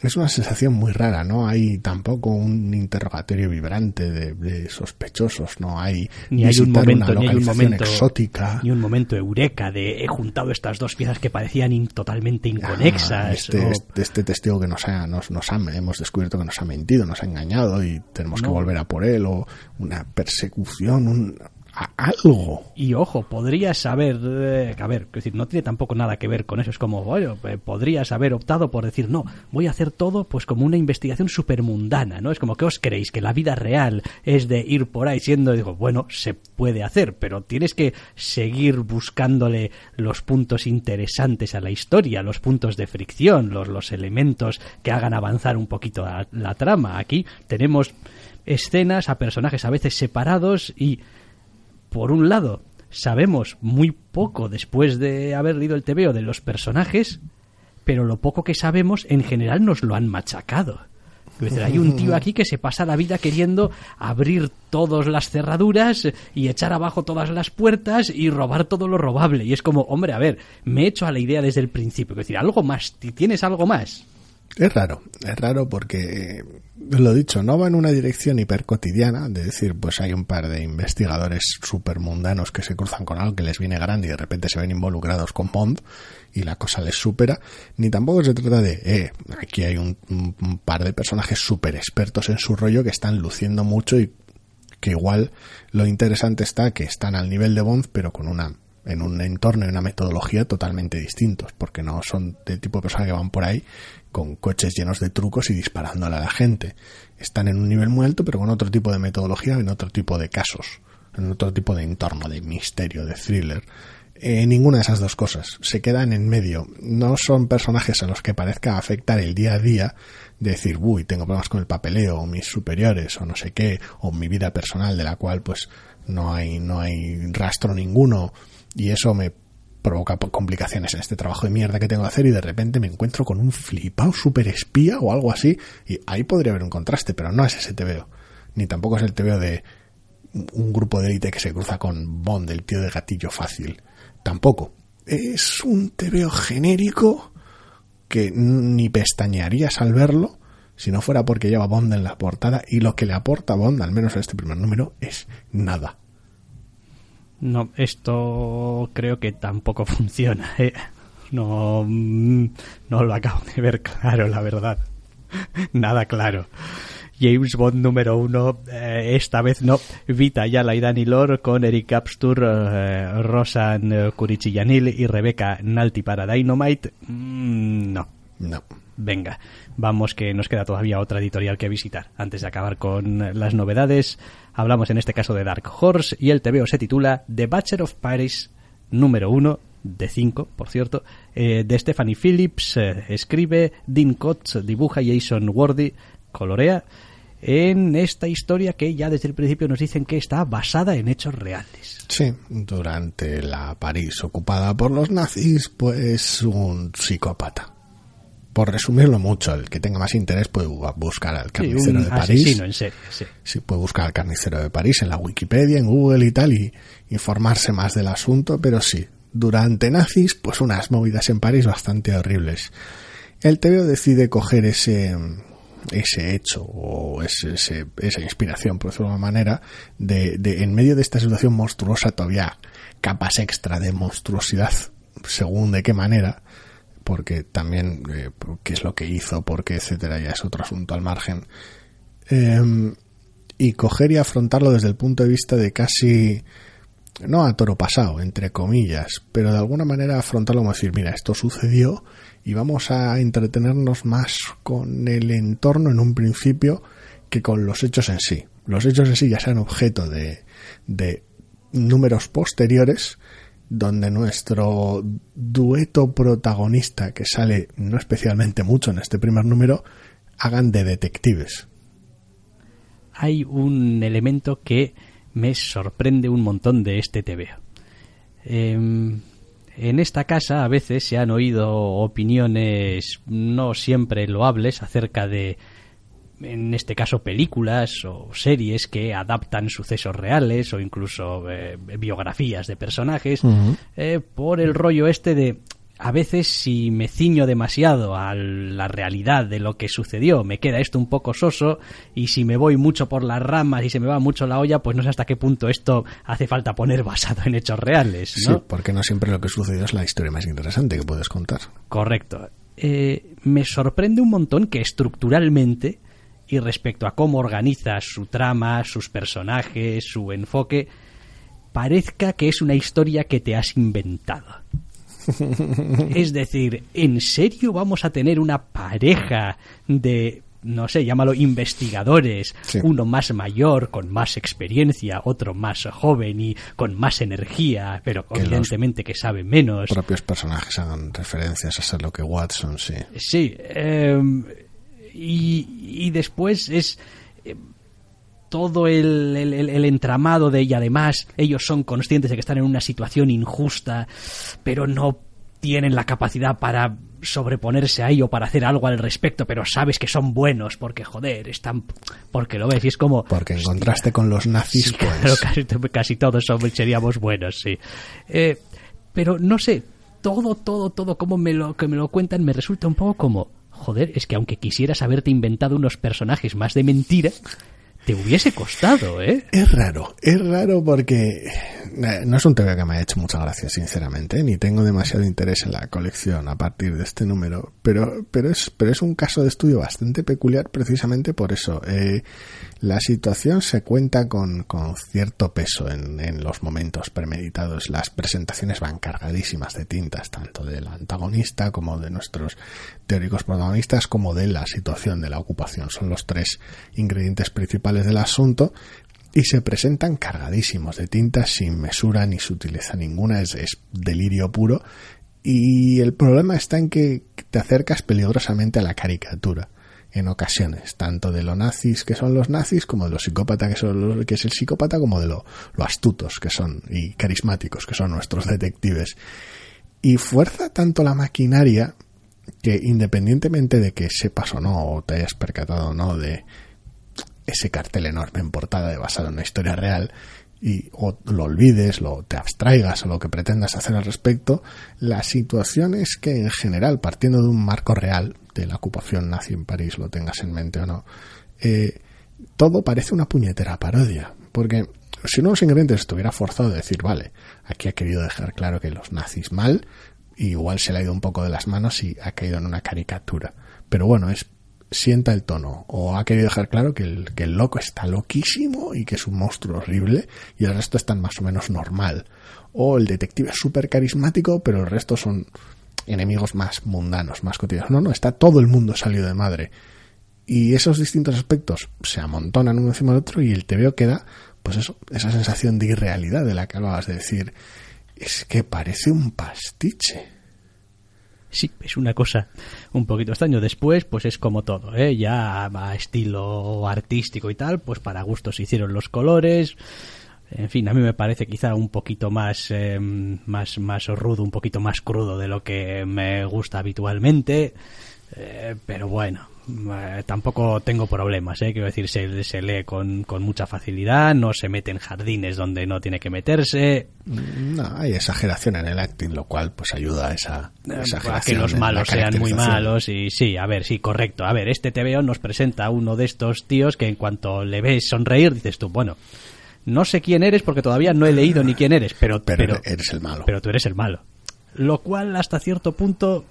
Es una sensación muy rara, no hay tampoco un interrogatorio vibrante de, sospechosos, no hay ni hay un momento, ni hay un momento exótica, ni un momento eureka de he juntado estas dos piezas que parecían totalmente inconexas. este, este, este, testigo que nos ha, nos, nos ha, hemos descubierto que nos ha mentido, nos ha engañado y tenemos que volver a por él o una persecución, un, algo. Y ojo, podrías haber, eh, a ver, decir, no tiene tampoco nada que ver con eso. Es como, bueno, eh, podrías haber optado por decir, no, voy a hacer todo pues como una investigación súper mundana, ¿no? Es como, ¿qué os creéis? Que la vida real es de ir por ahí siendo, digo, bueno, se puede hacer, pero tienes que seguir buscándole los puntos interesantes a la historia, los puntos de fricción, los, los elementos que hagan avanzar un poquito la trama. Aquí tenemos escenas a personajes a veces separados y por un lado, sabemos muy poco después de haber leído el TVO de los personajes, pero lo poco que sabemos en general nos lo han machacado. hay un tío aquí que se pasa la vida queriendo abrir todas las cerraduras y echar abajo todas las puertas y robar todo lo robable. Y es como, hombre, a ver, me he hecho a la idea desde el principio. Es decir, algo más, ¿tienes algo más? Es raro, es raro porque, lo dicho, no va en una dirección hipercotidiana, de decir, pues hay un par de investigadores super mundanos que se cruzan con algo que les viene grande y de repente se ven involucrados con Bond y la cosa les supera, ni tampoco se trata de, eh, aquí hay un, un par de personajes super expertos en su rollo que están luciendo mucho y que igual lo interesante está que están al nivel de Bond pero con una en un entorno y una metodología totalmente distintos, porque no son del tipo de personas que van por ahí con coches llenos de trucos y disparándole a la gente. Están en un nivel muy alto, pero con otro tipo de metodología, en otro tipo de casos, en otro tipo de entorno, de misterio, de thriller. Eh, ninguna de esas dos cosas. Se quedan en medio. No son personajes a los que parezca afectar el día a día, de decir, uy, tengo problemas con el papeleo, o mis superiores, o no sé qué, o mi vida personal, de la cual pues no hay, no hay rastro ninguno y eso me provoca complicaciones en este trabajo de mierda que tengo que hacer y de repente me encuentro con un flipado super espía o algo así y ahí podría haber un contraste, pero no es ese TVO. Ni tampoco es el TVO de un grupo de élite que se cruza con Bond, el tío de gatillo fácil. Tampoco. Es un TVO genérico que ni pestañearías al verlo si no fuera porque lleva Bond en la portada y lo que le aporta Bond, al menos en este primer número, es nada. No, esto creo que tampoco funciona. ¿eh? No, mm, no lo acabo de ver claro, la verdad. Nada claro. James Bond número uno, eh, esta vez no, Vita Yala y Danny Lore con Eric Capstur, eh, Rosan Kurichillanil y Rebecca Nalti para Dynamite. Mm, no. No. Venga, vamos que nos queda todavía otra editorial que visitar. Antes de acabar con las novedades, hablamos en este caso de Dark Horse y el TVO se titula The Bachelor of Paris número 1 de 5, por cierto, eh, de Stephanie Phillips, eh, escribe, Dean Kotz dibuja, Jason Wardy colorea en esta historia que ya desde el principio nos dicen que está basada en hechos reales. Sí, durante la París ocupada por los nazis, pues un psicópata por resumirlo mucho, el que tenga más interés puede buscar al carnicero de París. En serio, sí. puede buscar al carnicero de París en la Wikipedia, en Google y tal, y informarse más del asunto, pero sí, durante nazis, pues unas movidas en París bastante horribles. El TVO decide coger ese, ese hecho o ese, esa inspiración, por decirlo de una manera, de, de, en medio de esta situación monstruosa todavía capas extra de monstruosidad, según de qué manera, porque también eh, qué es lo que hizo, porque etcétera, ya es otro asunto al margen. Em, y coger y afrontarlo desde el punto de vista de casi no a toro pasado, entre comillas, pero de alguna manera afrontarlo como decir, mira, esto sucedió y vamos a entretenernos más con el entorno en un principio que con los hechos en sí. Los hechos en sí ya sean objeto de, de números posteriores, donde nuestro dueto protagonista, que sale no especialmente mucho en este primer número, hagan de detectives. Hay un elemento que me sorprende un montón de este TV. Em, en esta casa a veces se han oído opiniones no siempre loables acerca de en este caso películas o series que adaptan sucesos reales o incluso eh, biografías de personajes eh, por el rollo este de a veces si me ciño demasiado a la realidad de lo que sucedió, me queda esto un poco soso y si me voy mucho por las ramas y se me va mucho la olla, pues no sé hasta qué punto esto hace falta poner basado en hechos reales. Sí, porque no siempre lo que sucedió es la historia más interesante que puedes contar. Correcto. Eh, me sorprende un montón que estructuralmente y respecto a cómo organiza su trama, sus personajes, su enfoque, parezca que es una historia que te has inventado. es decir, ¿en serio vamos a tener una pareja de no sé, llámalo investigadores, uno más mayor, con más experiencia, otro más joven y con más energía, pero evidentemente que sabe menos. Los propios personajes hagan referencias a ser lo que Watson, sí. Sí, eh, y, después es eh, todo el, el, entramado de ella. Además, ellos son conscientes de que están en una situación injusta, pero no tienen la capacidad para sobreponerse a ello, para hacer algo al respecto, pero sabes que son buenos porque, joder, están... porque lo ves y es como... Porque en contraste con los nazis, pues... casi, todos somos, seríamos buenos, sí. Eh, pero no sé, todo, todo, todo, como me lo, que me lo cuentan, me resulta un poco como joder, es que aunque quisieras haberte inventado unos personajes más de mentira, te hubiese costado, ¿eh? Es raro, es raro porque eh, no es un TV que me haya hecho mucha gracia, sinceramente, ni tengo demasiado interés en la colección a partir de este número, pero, pero, es, pero es un caso de estudio bastante peculiar precisamente por eso. Eh, la situación se cuenta con, cierto peso en, en, los momentos premeditados. Las presentaciones van cargadísimas de tintas, tanto del antagonista como de nuestros teóricos protagonistas, como de la situación de la ocupación. Son los tres ingredientes principales del asunto y se presentan cargadísimos de tintas sin mesura ni sutileza ninguna. Es, es delirio puro. Y el problema está en que te acercas peligrosamente a la caricatura en ocasiones, tanto de lo nazis que son los nazis, como de los psicópatas que son que es el psicópata, como de lo, astutos que son y carismáticos que son nuestros detectives. Y fuerza tanto la maquinaria que independientemente de que sepas o no, o te hayas percatado o no de ese cartel enorme en portada de basado en una historia real, y o lo olvides, lo te abstraigas o lo que pretendas hacer al respecto, la situación es que en general, partiendo de un marco real de la ocupación nazi en París, lo tengas en mente o no, eh, todo parece una puñetera parodia, porque si uno de los ingredientes estuviera forzado de decir, vale, aquí ha querido dejar claro que los nazis mal, igual se le ha ido un poco de las manos y ha caído en una caricatura. Pero bueno, es sienta el tono o ha querido dejar claro que el, que el loco está loquísimo y que es un monstruo horrible y el resto están más o menos normal. O el detective es súper carismático pero el resto son enemigos más mundanos, más cotidianos. No, no, está todo el mundo salido de madre. Y esos distintos aspectos se amontonan uno encima del otro y el TVO queda, pues eso, esa sensación de irrealidad de la que hablabas de decir, es que parece un pastiche sí, es una cosa un poquito extraño. Después, pues es como todo, ¿eh? ya a estilo artístico y tal, pues para gustos se hicieron los colores. En fin, a mí me parece quizá un poquito más, eh, más, más rudo, un poquito más crudo de lo que me gusta habitualmente. Eh, pero bueno, eh, tampoco tengo problemas, ¿eh? quiero decir, se, se lee con, con, mucha facilidad, no se mete en jardines donde no tiene que meterse. No, hay exageración en el acting, lo cual pues ayuda a esa exageración. A que los malos sean muy malos y sí, a ver, sí, correcto. A ver, este TVO nos presenta a uno de estos tíos que en cuanto le ves sonreír dices tú, bueno, no sé quién eres porque todavía no he leído ni quién eres, pero, pero, eres el malo. Pero tú eres el malo. Lo cual hasta cierto punto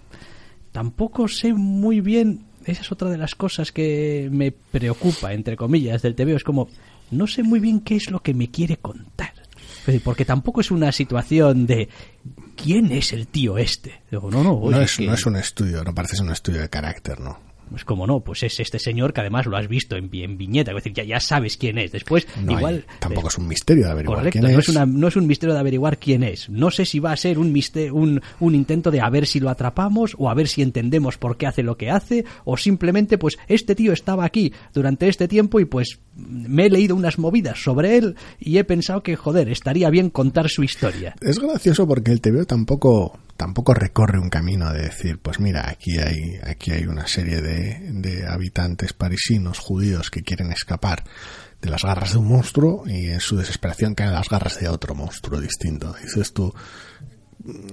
tampoco sé muy bien esa es otra de las cosas que me preocupa, entre comillas, del TV. Es como, no sé muy bien qué es lo que me quiere contar. porque tampoco es una situación de ¿quién es el tío este? no, no, no, es, no es un estudio, no parece ser un estudio de carácter, ¿no? Pues como no, pues es este señor que además lo has visto en, en viñeta, es decir, ya, ya sabes quién es. Después, No hay- igual... tampoco es un misterio de averiguar Correcto, quién no es. es, una- no es un misterio de averiguar quién es. No sé si va a ser un, miste- un, un intento de a ver si lo atrapamos o a ver si entendemos por qué hace lo que hace o simplemente pues este tío estaba aquí durante este tiempo y pues me he leído unas movidas sobre él y he pensado que joder, estaría bien contar su historia. Es gracioso porque el TVO tampoco tampoco recorre un camino de decir, pues mira, aquí hay aquí hay una serie de, de habitantes parisinos judíos que quieren escapar de las garras de un monstruo y en su desesperación caen en las garras de otro monstruo distinto. Dices tú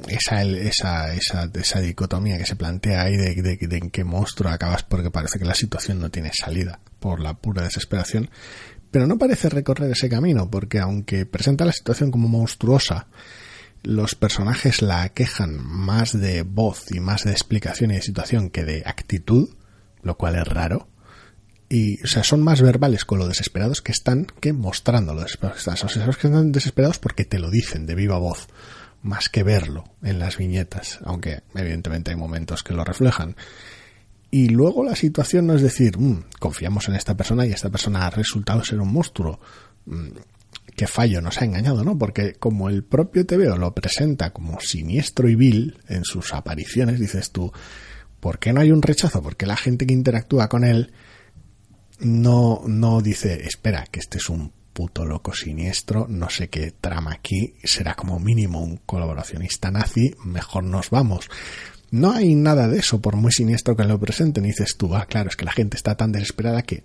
esa esa esa, esa dicotomía que se plantea ahí de, de- de en qué monstruo acabas porque parece que la situación no tiene salida por la pura desesperación pero no parece recorrer ese camino porque aunque presenta la situación como monstruosa los personajes la quejan más de voz y más de explicación y de situación que de actitud, lo cual es raro. Y, o sea, son más verbales con lo desesperados que están que mostrando lo desesperados que están. Son esos que están desesperados porque te lo dicen de viva voz, más que verlo en las viñetas, aunque evidentemente hay momentos que lo reflejan. Y luego la situación no es decir, "Mm, confiamos en esta persona y esta persona ha resultado ser un monstruo. Mm, qué fallo nos ha engañado, ¿no? Porque como el propio TVO lo presenta como siniestro y vil en sus apariciones, dices tú, ¿por qué no hay un rechazo? Porque la gente que interactúa con él no, no dice, espera, que este es un puto loco siniestro, no sé qué trama aquí, será como mínimo un colaboracionista nazi, mejor nos vamos. No hay nada de eso, por muy siniestro que lo presenten, dices tú, ah, claro, es que la gente está tan desesperada que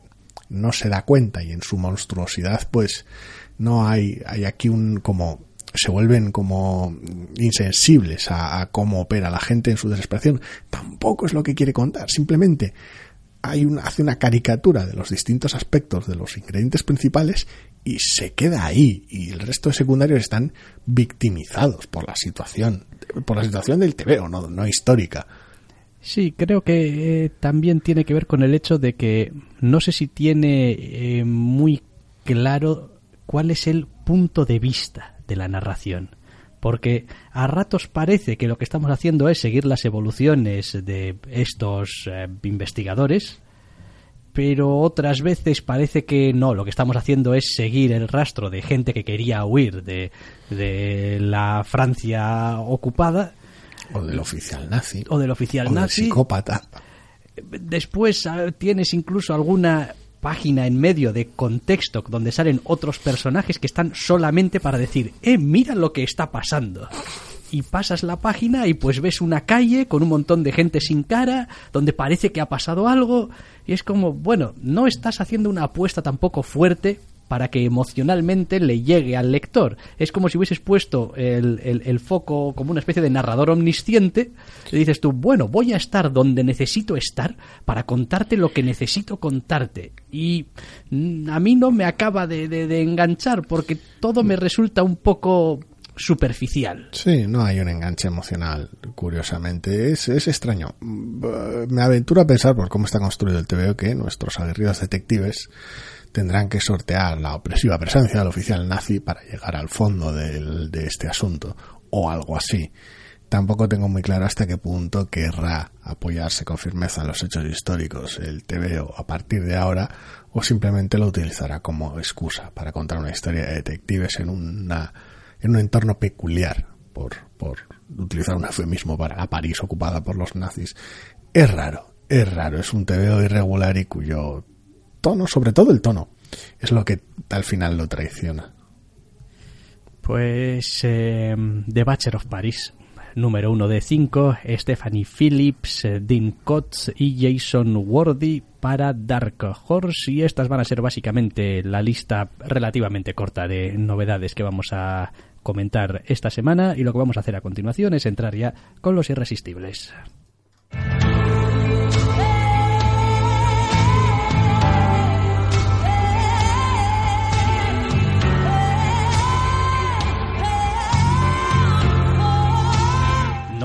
no se da cuenta y en su monstruosidad, pues no hay, hay aquí un como se vuelven como insensibles a, a cómo opera la gente en su desesperación. Tampoco es lo que quiere contar, simplemente hay una, hace una caricatura de los distintos aspectos de los ingredientes principales y se queda ahí y el resto de secundarios están victimizados por la situación, por la situación del TVO, no, no histórica. Sí, creo que eh, también tiene que ver con el hecho de que no sé si tiene eh, muy claro cuál es el punto de vista de la narración. Porque a ratos parece que lo que estamos haciendo es seguir las evoluciones de estos eh, investigadores, pero otras veces parece que no, lo que estamos haciendo es seguir el rastro de gente que quería huir de, de la Francia ocupada O del oficial nazi. o del oficial o del nazi. psicópata. Después ah, tienes incluso alguna página en medio de contexto donde salen otros personajes que están solamente para decir, eh, mira lo que está pasando. Y pasas la página y pues ves una calle con un montón de gente sin cara, donde parece que ha pasado algo, y es como, bueno, no estás haciendo una apuesta tampoco fuerte para que emocionalmente le llegue al lector. Es como si hubieses puesto el, el- foco como una especie de narrador omnisciente y dices tú, bueno, voy a estar donde necesito estar para contarte lo que necesito contarte. Y mm, a mí no me acaba de- de enganchar porque todo me resulta un poco superficial. Sí, no hay un enganche emocional, curiosamente. Es, es extraño. Mm, Me aventuro a pensar por cómo está construido el TVO que nuestros aguerridos detectives tendrán que sortear la opresiva presencia del oficial nazi para llegar al fondo del- de este asunto, o algo así. Tampoco tengo muy claro hasta qué punto querrá apoyarse con firmeza en los hechos históricos el TVO a partir de ahora, o simplemente lo utilizará como excusa para contar una historia de detectives en una en un entorno peculiar, por, por utilizar un eufemismo para la París ocupada por los nazis. Es raro, es raro, es un TVO irregular y cuyo tono, sobre todo el tono, es lo que al final lo traiciona. Pues eh, The Bachelor of Paris, número uno de cinco, Stephanie Phillips, eh, Dean Kotz y Jason Worthy para Dark Horse y estas van a ser básicamente la lista relativamente corta de novedades que vamos a comentar esta semana y lo que vamos a hacer a continuación es entrar ya con los irresistibles.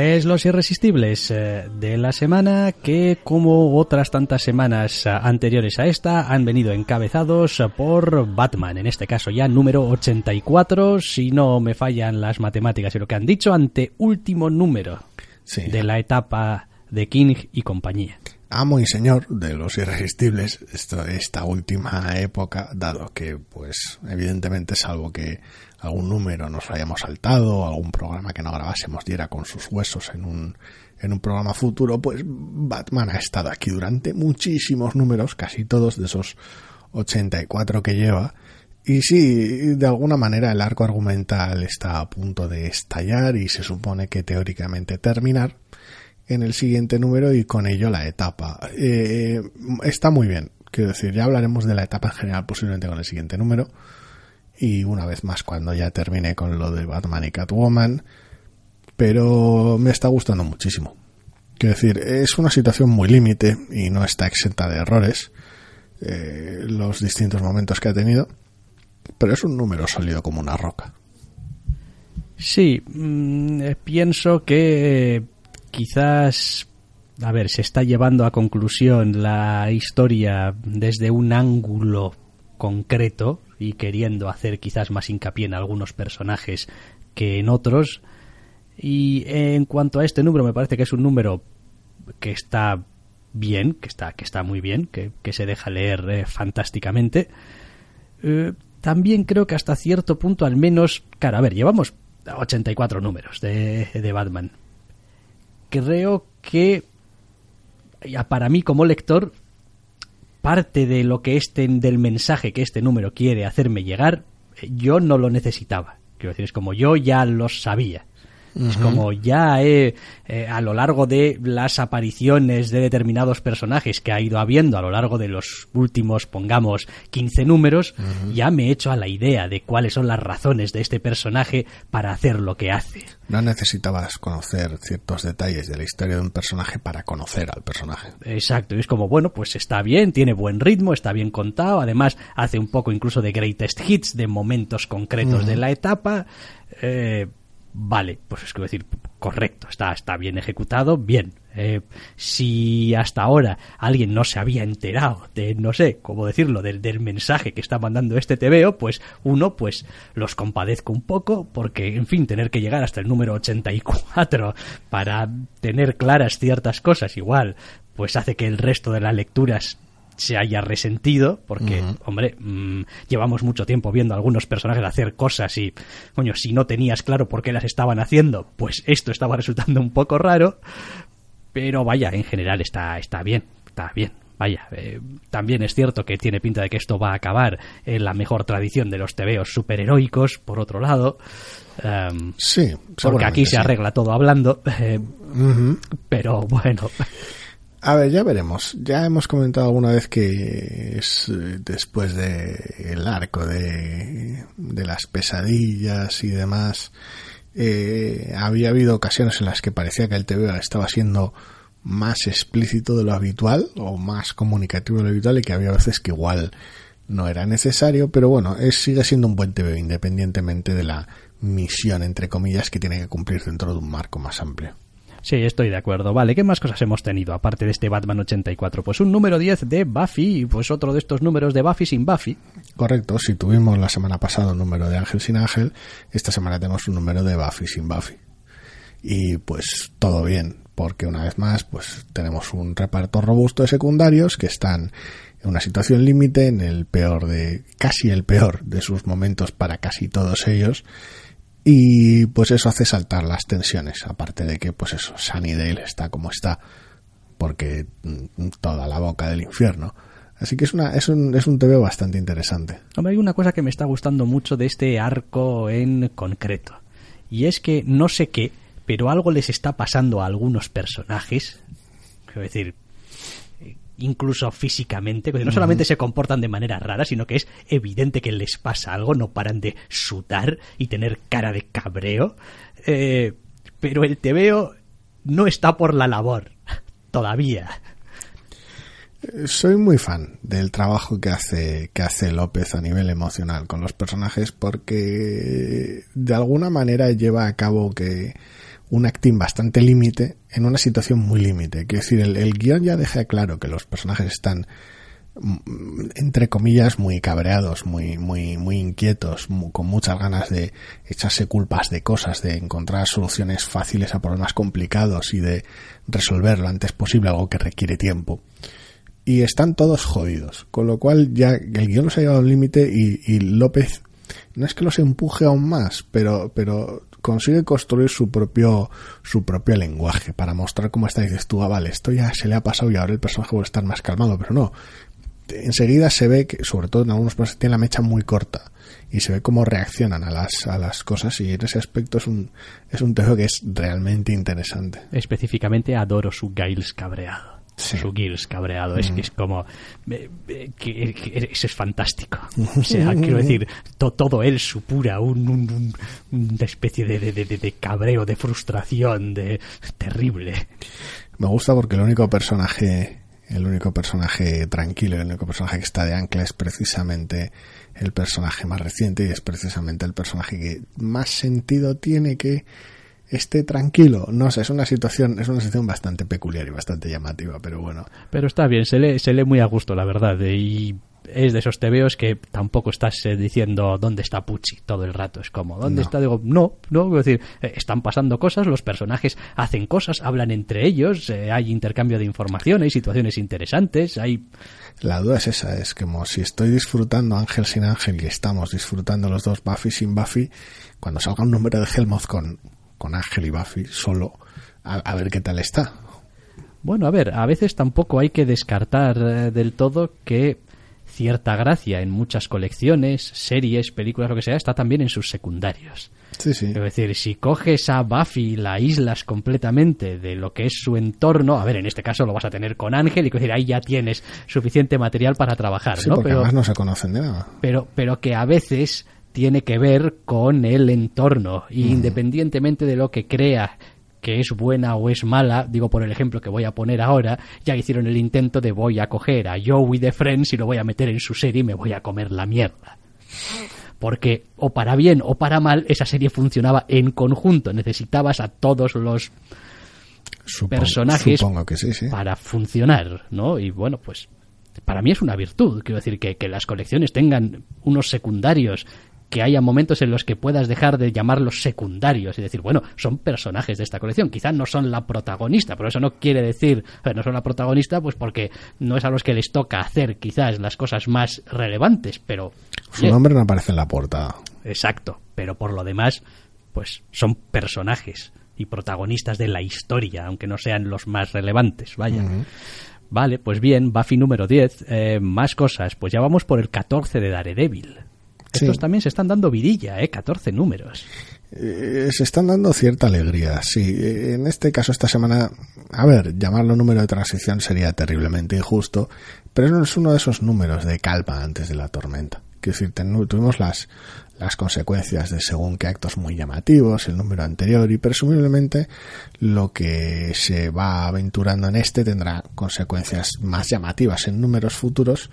Pues los irresistibles eh, de la semana que como otras tantas semanas eh, anteriores a esta han venido encabezados por Batman, en este caso ya número 84, si no me fallan las matemáticas y lo que han dicho, ante último número de la etapa de King y compañía. Amo y señor de los irresistibles esta última época, dado que pues evidentemente salvo que algún número nos hayamos saltado, algún programa que no grabásemos diera con sus huesos en un, en un programa futuro, pues Batman ha estado aquí durante muchísimos números, casi todos de esos 84 que lleva. Y sí, de alguna manera el arco argumental está a punto de estallar y se supone que teóricamente terminar en el siguiente número y con ello la etapa. Eh, está muy bien, quiero decir, ya hablaremos de la etapa en general posiblemente con el siguiente número y una vez más cuando ya termine con lo de Batman y Catwoman, pero me está gustando muchísimo. Quiero decir, es una situación muy límite y no está exenta de errores eh, los distintos momentos que ha tenido, pero es un número sólido como una roca. Sí, mm, eh, pienso que quizás, a ver, se está llevando a conclusión la historia desde un ángulo concreto y queriendo hacer quizás más hincapié en algunos personajes que en otros. Y en cuanto a este número, me parece que es un número que está bien, que está, que está muy bien, que, se deja leer eh, fantásticamente. Eh, también creo que hasta cierto punto, al menos, claro, a ver, llevamos 84 números de, de Batman. Creo que para mí como lector parte de lo que este, del mensaje que este número quiere hacerme llegar, eh, yo no lo necesitaba. Quiero decir, es como yo ya lo sabía. Es como ya he, eh, a lo largo de las apariciones de determinados personajes que ha ido habiendo a lo largo de los últimos, pongamos, 15 números, ya me he hecho a la idea de cuáles son las razones de este personaje para hacer lo que hace. No necesitabas conocer ciertos detalles de la historia de un personaje para conocer al personaje. Exacto, es como, bueno, pues está bien, tiene buen ritmo, está bien contado, además hace un poco incluso de greatest hits, de momentos concretos de la etapa. Eh, vale, pues es que decir, correcto, está, está bien ejecutado, bien. Eh, si hasta ahora alguien no se había enterado de, no sé, cómo decirlo, del, del, mensaje que está mandando este TVO, pues uno, pues los compadezco un poco, porque, en fin, tener que llegar hasta el número 84 para tener claras ciertas cosas, igual, pues hace que el resto de las lecturas se haya resentido, porque, hombre, mm, llevamos mucho tiempo viendo a algunos personajes hacer cosas y, coño, si no tenías claro por qué las estaban haciendo, pues esto estaba resultando un poco raro, pero vaya, en general está, está bien, está bien. Vaya, eh, también es cierto que tiene pinta de que esto va a acabar en la mejor tradición de los tebeos superheroicos, por otro lado. Em, sí, porque aquí se arregla todo hablando. Eh, pero bueno. A ver, ya veremos. Ya hemos comentado alguna vez que es eh, después de el arco de, las pesadillas y demás, eh, había habido ocasiones en las que parecía que el TV estaba siendo más explícito de lo habitual o más comunicativo de lo habitual y que había veces que igual no era necesario, pero bueno, es, sigue siendo un buen TV independientemente de la misión, entre comillas, que tiene que cumplir dentro de un marco más amplio. Sí, estoy de acuerdo. Vale, ¿qué más cosas hemos tenido aparte de este Batman 84? Pues un número 10 de Buffy, pues otro de estos números de Buffy sin Buffy. Correcto, si tuvimos la semana pasada un número de Ángel sin Ángel, esta semana tenemos un número de Buffy sin Buffy. Y pues todo bien, porque una vez más, pues tenemos un reparto robusto de secundarios que están en una situación límite, en el peor de, casi el peor de sus momentos para casi todos ellos y pues eso hace saltar las tensiones, aparte de que pues eso, Sunnydale está como está, porque mm, toda la boca del infierno. Así que es, una, es, un, es un TV bastante interesante. Hombre, hay una cosa que me está gustando mucho de este arco en concreto. Y es que no sé qué, pero algo les está pasando a algunos personajes. Quiero decir, incluso físicamente, no solamente se comportan de manera rara, sino que es evidente que les pasa algo, no paran de sudar y tener cara de cabreo. Eh, pero el TVO no está por la labor, todavía. Soy muy fan del trabajo que hace, que hace López a nivel emocional con los personajes porque de alguna manera lleva a cabo que un acting bastante límite en una situación muy límite. Quiero decir, el, el guion ya deja claro que los personajes están mm, entre comillas muy cabreados, muy muy muy inquietos, con muchas ganas de echarse culpas de cosas, de encontrar soluciones fáciles a problemas complicados y de resolver lo antes posible algo que requiere tiempo y están todos jodidos. Con lo cual ya el guion los ha llevado al límite y, López no es que los empuje aún más, pero, pero consigue construir su propio, su propio lenguaje para mostrar cómo está. Y dices tú, ah, vale, esto ya se le ha pasado y ahora el personaje puede estar más calmado, pero no. Enseguida se ve que, sobre todo en algunos personajes, tiene la mecha muy corta y se ve cómo reaccionan a las, a las cosas y en ese aspecto es un, es un tejo que es realmente interesante. Específicamente adoro su Giles cabreado su Gills cabreado. Es que es como. que, eso es fantástico. O sea, quiero decir, todo él supura un, una especie de, de, cabreo, de frustración, de terrible. Me gusta porque el único personaje. El único personaje tranquilo, el único personaje que está de ancla es precisamente el personaje más reciente y es precisamente el personaje que más sentido tiene que esté tranquilo. No sé, es una situación, es una situación bastante peculiar y bastante llamativa, pero bueno. Pero está bien, se lee, se lee muy a gusto, la verdad, y es de esos tebeos que tampoco estás eh, diciendo dónde está Pucci todo el rato. Es como, ¿dónde está? Digo, no, no, quiero decir, eh, están pasando cosas, los personajes hacen cosas, hablan entre ellos, eh, hay intercambio de información, hay situaciones interesantes, hay... La duda es esa, es como si estoy disfrutando Ángel sin Ángel y estamos disfrutando los dos Buffy sin Buffy, cuando salga un número de Helmut con con Ángel y Buffy solo a, ver qué tal está. Bueno, a ver, a veces tampoco hay que descartar eh, del todo que cierta gracia en muchas colecciones, series, películas, lo que sea, está también en sus secundarios. Sí, sí. Es decir, si coges a Buffy y la aíslas completamente de lo que es su entorno, a ver, en este caso lo vas a tener con Ángel y decir, ahí ya tienes suficiente material para trabajar, sí, ¿no? Porque además no se conocen de nada. Pero, pero que a veces tiene que ver con el entorno. Y mm. independientemente de lo que crea que es buena o es mala, digo por el ejemplo que voy a poner ahora, ya hicieron el intento de voy a coger a Joey de Friends y lo voy a meter en su serie y me voy a comer la mierda. Porque o para bien o para mal esa serie funcionaba en conjunto, necesitabas a todos los personajes para funcionar, ¿no? Y bueno, pues para mí es una virtud, quiero decir que, que las colecciones tengan unos secundarios que haya momentos en los que puedas dejar de llamarlos secundarios y decir, bueno, son personajes de esta colección, quizás no son la protagonista, pero eso no quiere decir, no son la protagonista, pues porque no es a los que les toca hacer quizás las cosas más relevantes, pero... Su nombre no aparece en la portada. Exacto, pero por lo demás, pues son personajes y protagonistas de la historia, aunque no sean los más relevantes, vaya. Vale, pues bien, Buffy número 10, eh, más cosas, pues ya vamos por el 14 de Daredevil. Estos también se están dando vidilla, ¿eh? 14 números. Eh, se están dando cierta alegría, sí. En este caso, esta semana, a ver, llamarlo número de transición sería terriblemente injusto, pero no es uno de esos números de calma antes de la tormenta. Quiero decir, tuvimos las, las consecuencias de según qué actos muy llamativos, el número anterior, y presumiblemente lo que se va aventurando en este tendrá consecuencias más llamativas en números futuros,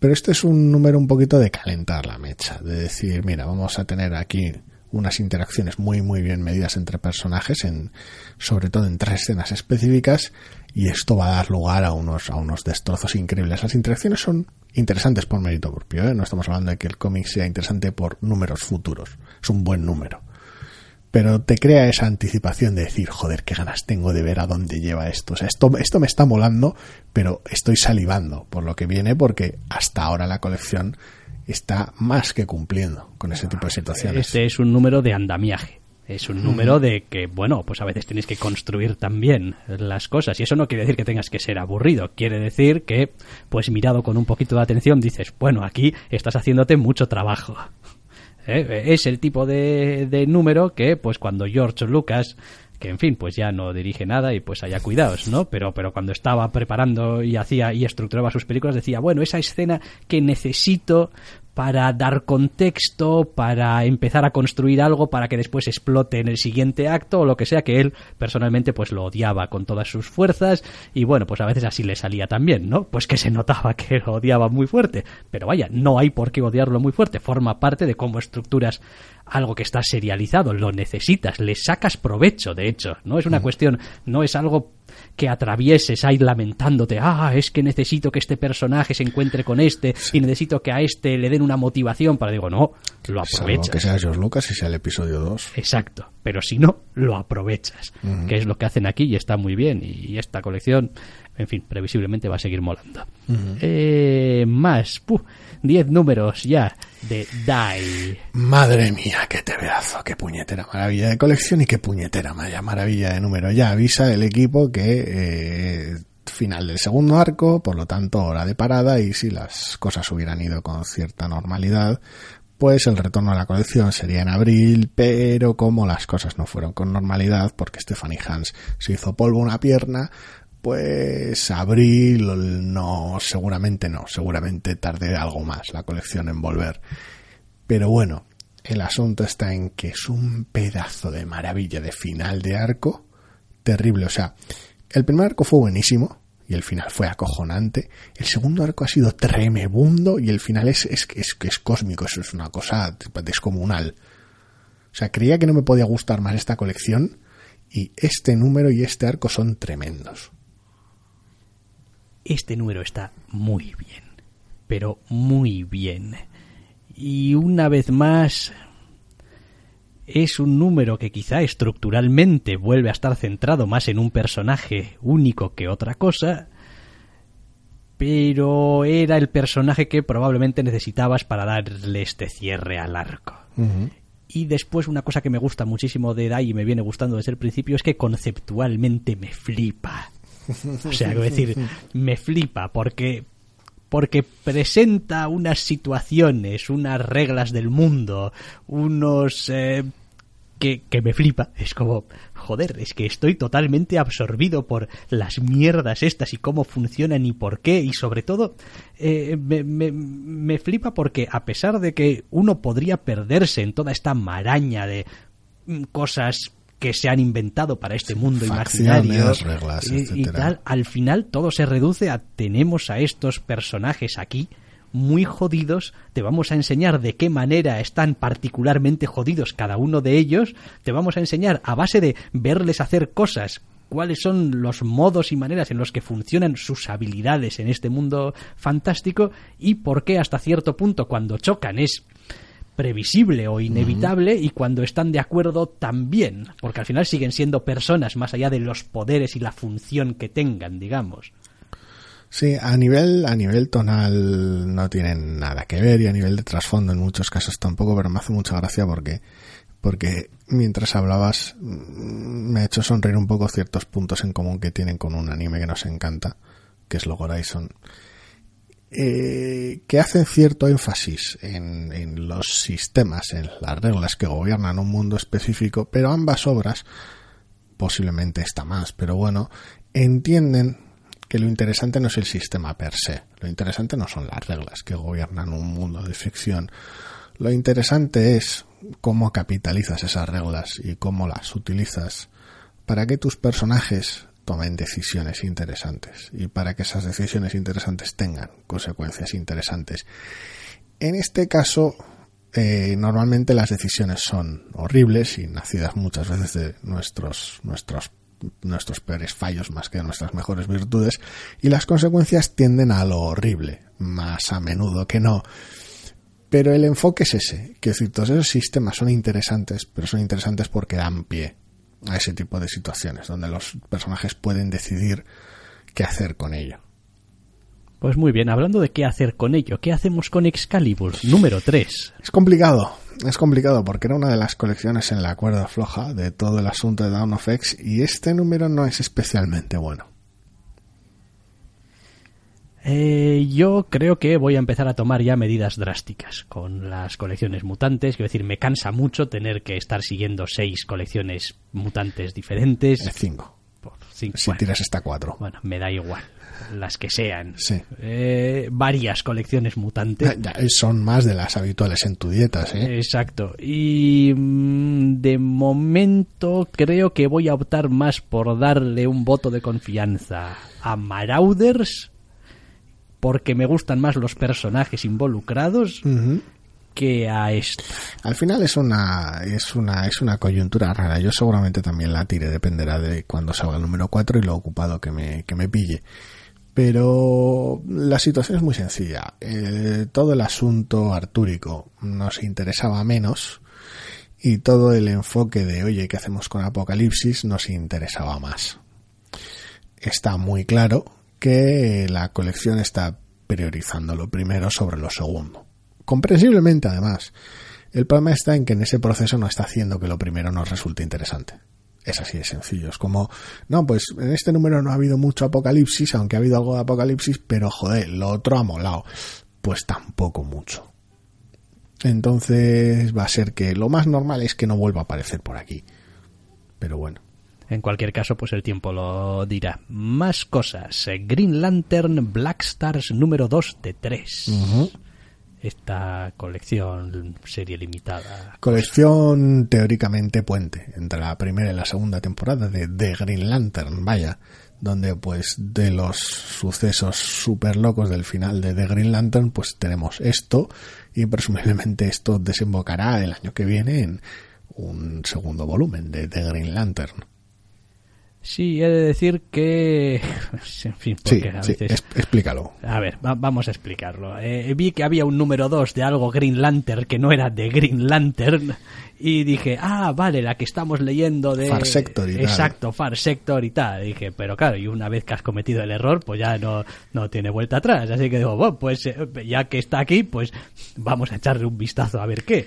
pero este es un número un poquito de calentar la mecha, de decir, mira, vamos a tener aquí unas interacciones muy muy bien medidas entre personajes en sobre todo en tres escenas específicas y esto va a dar lugar a unos a unos destrozos increíbles. Las interacciones son interesantes por mérito propio, ¿eh? no estamos hablando de que el cómic sea interesante por números futuros, es un buen número pero te crea esa anticipación de decir, joder, qué ganas tengo de ver a dónde lleva esto. O sea, esto, esto me está molando, pero estoy salivando por lo que viene porque hasta ahora la colección está más que cumpliendo con ese tipo de situaciones. Este es un número de andamiaje. Es un número de que, bueno, pues a veces tienes que construir también las cosas. Y eso no quiere decir que tengas que ser aburrido. Quiere decir que, pues mirado con un poquito de atención, dices, bueno, aquí estás haciéndote mucho trabajo. ¿Eh? Es el tipo de, número que, pues cuando George Lucas que en fin, pues ya no dirige nada y pues haya cuidados, ¿no? Pero, pero cuando estaba preparando y hacía y estructuraba sus películas decía, bueno, esa escena que necesito para dar contexto, para empezar a construir algo para que después explote en el siguiente acto o lo que sea que él personalmente pues lo odiaba con todas sus fuerzas y bueno, pues a veces así le salía también, ¿no? Pues que se notaba que lo odiaba muy fuerte, pero vaya, no hay por qué odiarlo muy fuerte, forma parte de cómo estructuras algo que está serializado, lo necesitas, le sacas provecho, de hecho, no es una cuestión, no es algo que atravieses ahí lamentándote, ah, es que necesito que este personaje se encuentre con este y necesito que a este le den una motivación para, digo, no, lo aprovechas. que sea George Lucas y sea el episodio 2. Exacto, pero si no, lo aprovechas, que es lo que hacen aquí y está muy bien y esta colección, en fin, previsiblemente va a seguir molando. eh, más, 10 números ya de Die. Madre mía, qué tebeazo, qué puñetera maravilla de colección y qué puñetera maravilla de número. Ya avisa el equipo que eh, final del segundo arco, por lo tanto hora de parada y si las cosas hubieran ido con cierta normalidad, pues el retorno a la colección sería en abril, pero como las cosas no fueron con normalidad, porque Stephanie Hans se hizo polvo una pierna, pues abril no, seguramente no, seguramente tarde algo más la colección en volver. Pero bueno, el asunto está en que es un pedazo de maravilla de final de arco terrible. O sea, el primer arco fue buenísimo y el final fue acojonante. El segundo arco ha sido tremebundo y el final es, es, es, es cósmico, eso es una cosa descomunal. O sea, creía que no me podía gustar más esta colección y este número y este arco son tremendos este número está muy bien, pero muy bien. Y una vez más, es un número que quizá estructuralmente vuelve a estar centrado más en un personaje único que otra cosa, pero era el personaje que probablemente necesitabas para darle este cierre al arco. Y después una cosa que me gusta muchísimo de Dai y me viene gustando desde el principio es que conceptualmente me flipa. O sea, quiero decir, me flipa porque porque presenta unas situaciones, unas reglas del mundo, unos eh, que, que, me flipa. Es como, joder, es que estoy totalmente absorbido por las mierdas estas y cómo funcionan y por qué. Y sobre todo, eh, me, me, me flipa porque a pesar de que uno podría perderse en toda esta maraña de cosas que se han inventado para este mundo imaginario y, tal, al final todo se reduce a tenemos a estos personajes aquí muy jodidos, te vamos a enseñar de qué manera están particularmente jodidos cada uno de ellos, te vamos a enseñar a base de verles hacer cosas cuáles son los modos y maneras en los que funcionan sus habilidades en este mundo fantástico y por qué hasta cierto punto cuando chocan es previsible o inevitable y cuando están de acuerdo también, porque al final siguen siendo personas más allá de los poderes y la función que tengan, digamos. Sí, a nivel, a nivel tonal no tienen nada que ver y a nivel de trasfondo en muchos casos tampoco, pero me hace mucha gracia porque, porque mientras hablabas mm, me ha hecho sonreír un poco ciertos puntos en común que tienen con un anime que nos encanta, que es Logo Horizon eh, que hacen cierto énfasis en, en, los sistemas, en las reglas que gobiernan un mundo específico, pero ambas obras, posiblemente esta más, pero bueno, entienden que lo interesante no es el sistema per se, lo interesante no son las reglas que gobiernan un mundo de ficción, lo interesante es cómo capitalizas esas reglas y cómo las utilizas para que tus personajes tomen decisiones interesantes y para que esas decisiones interesantes tengan consecuencias interesantes. En este caso, eh, normalmente las decisiones son horribles y nacidas muchas veces de nuestros, nuestros, nuestros peores fallos más que de nuestras mejores virtudes y las consecuencias tienden a lo horrible, más a menudo que no. Pero el enfoque es ese, que decir, todos esos sistemas son interesantes, pero son interesantes porque dan pie a ese tipo de situaciones, donde los personajes pueden decidir qué hacer con ello. Pues muy bien, hablando de qué hacer con ello, ¿qué hacemos con Excalibur número 3? Es complicado, es complicado porque era una de las colecciones en la cuerda floja de todo el asunto de Down of X y este número no es especialmente bueno. Eh, yo creo que voy a empezar a tomar ya medidas drásticas con las colecciones mutantes. Quiero decir, me cansa mucho tener que estar siguiendo seis colecciones mutantes diferentes. Eh, cinco. Por cinco. Si Bueno, tiras hasta cuatro. bueno, me da igual. Las que sean. Sí. Eh, varias colecciones mutantes. Ya, son más de las habituales en tu dieta, ¿sí? Exacto. Y mm, de momento creo que voy a optar más por darle un voto de confianza a Marauders porque me gustan más los personajes involucrados que a esto. Al final es una, es una, es una coyuntura rara. Yo seguramente también la tire, dependerá de cuando salga el número 4 y lo ocupado que me, que me pille. Pero la situación es muy sencilla. Eh, todo el asunto artúrico nos interesaba menos y todo el enfoque de, oye, ¿qué hacemos con Apocalipsis? nos interesaba más. Está muy claro que la colección está priorizando lo primero sobre lo segundo. Comprensiblemente, además. El problema está en que en ese proceso no está haciendo que lo primero nos resulte interesante. Es así de sencillo. Es como, no, pues en este número no ha habido mucho apocalipsis, aunque ha habido algo de apocalipsis, pero joder, lo otro ha molado. Pues tampoco mucho. Entonces va a ser que lo más normal es que no vuelva a aparecer por aquí. Pero bueno. En cualquier caso, pues el tiempo lo dirá. Más cosas. Green Lantern Black Stars número 2 de 3. Esta colección, serie limitada. Colección teóricamente puente entre la primera y la segunda temporada de The Green Lantern, vaya, donde pues de los sucesos super locos del final de The Green Lantern pues tenemos esto y presumiblemente esto desembocará el año que viene en un segundo volumen de The Green Lantern. Sí, he de decir que... En fin, Sí, a sí, veces... es- explícalo. A ver, va- vamos a explicarlo. Eh, vi que había un número 2 de algo Green Lantern que no era de Green Lantern y dije, ah, vale, la que estamos leyendo de... Far Sector y tal. Exacto, Far Sector y tal. dije, pero claro, y una vez que has cometido el error, pues ya no, no tiene vuelta atrás. Así que digo, bueno, pues eh, ya que está aquí, pues vamos a echarle un vistazo a ver qué.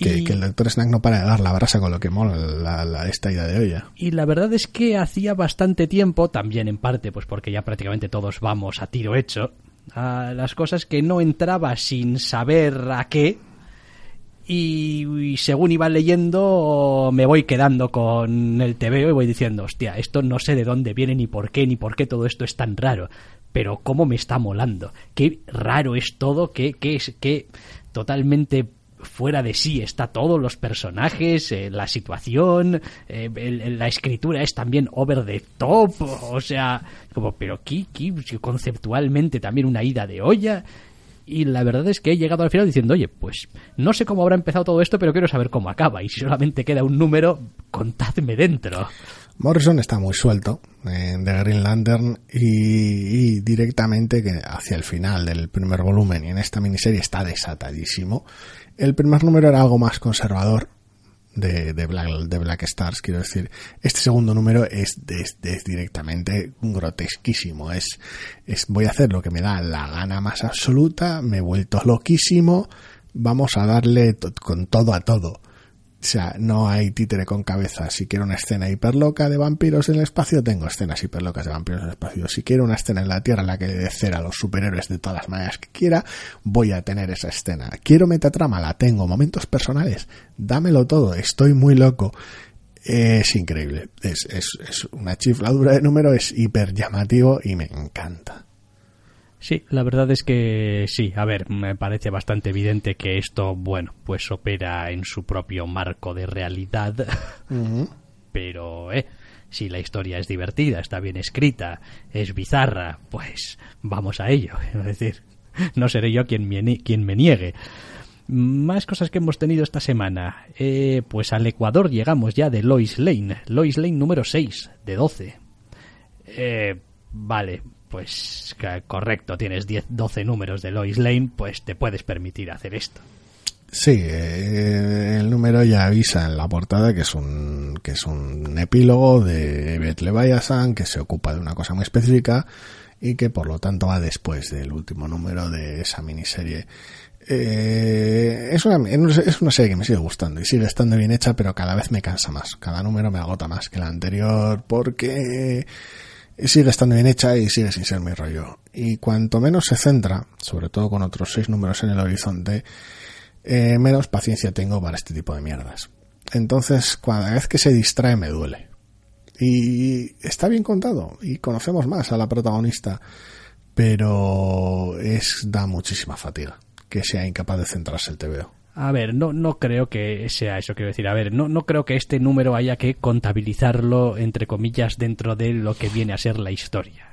Que, Y- que el doctor Snack no para de dar la brasa con lo que mola la, la- esta idea de olla. Y la verdad es que hacía bastante tiempo, también en parte, pues porque ya prácticamente todos vamos a tiro hecho, a las cosas que no entraba sin saber a qué. Y, y según iba leyendo, me voy quedando con el TVO y voy diciendo, hostia, esto no sé de dónde viene, ni por qué, ni por qué todo esto es tan raro. Pero cómo me está molando. Qué raro es todo, qué, qué, es- qué totalmente fuera de sí está todo, los personajes, eh, la situación, eh, la escritura es también over the top, o sea, como, pero aquí, conceptualmente también una ida de olla. Y la verdad es que he llegado al final diciendo, oye, pues no sé cómo habrá empezado todo esto, pero quiero saber cómo acaba. Y si solamente queda un número, contadme dentro. Morrison está muy suelto en The Green Lantern y, y directamente que hacia el final del primer volumen y en esta miniserie está desatadísimo. El primer número era algo más conservador de, Black, Stars, quiero decir. Este segundo número es, directamente grotesquísimo. Es, voy a hacer lo que me da la gana más absoluta, me he vuelto loquísimo, vamos a darle con todo a todo. O sea, no hay títere con cabeza. Si quiero una escena hiperloca de vampiros en el espacio, tengo escenas hiperlocas de vampiros en el espacio. Si quiero una escena en la Tierra en la que de cera a los superhéroes de todas las maneras que quiera, voy a tener esa escena. Quiero metatrama, la tengo. Momentos personales, dámelo todo. Estoy muy loco. Es increíble. Es, es, es una chifladura de número, es hiper llamativo y me encanta. Sí, la verdad es que sí. A ver, me parece bastante evidente que esto, bueno, pues opera en su propio marco de realidad. Pero, eh, si la historia es divertida, está bien escrita, es bizarra, pues vamos a ello. Es decir, no seré yo quien me, quien me niegue. Más cosas que hemos tenido esta semana. Eh, pues al Ecuador llegamos ya de Lois Lane. Lois Lane número 6, de 12. Eh, vale, pues correcto, tienes 10, 12 números de Lois Lane, pues te puedes permitir hacer esto. Sí, eh, el número ya avisa en la portada que es un que es un epílogo de Beth que se ocupa de una cosa muy específica y que por lo tanto va después del último número de esa miniserie. Eh, es, una, es una serie que me sigue gustando y sigue estando bien hecha, pero cada vez me cansa más. Cada número me agota más que el anterior porque sigue estando bien hecha y sigue sin ser mi rollo. Y cuanto menos se centra, sobre todo con otros seis números en el horizonte, eh, menos paciencia tengo para este tipo de mierdas. Entonces, cada vez que se distrae me duele. Y está bien contado y conocemos más a la protagonista, pero es da muchísima fatiga que sea incapaz de centrarse el TVO. A ver, no, no creo que sea eso, quiero decir. A ver, no, no creo que este número haya que contabilizarlo, entre comillas, dentro de lo que viene a ser la historia.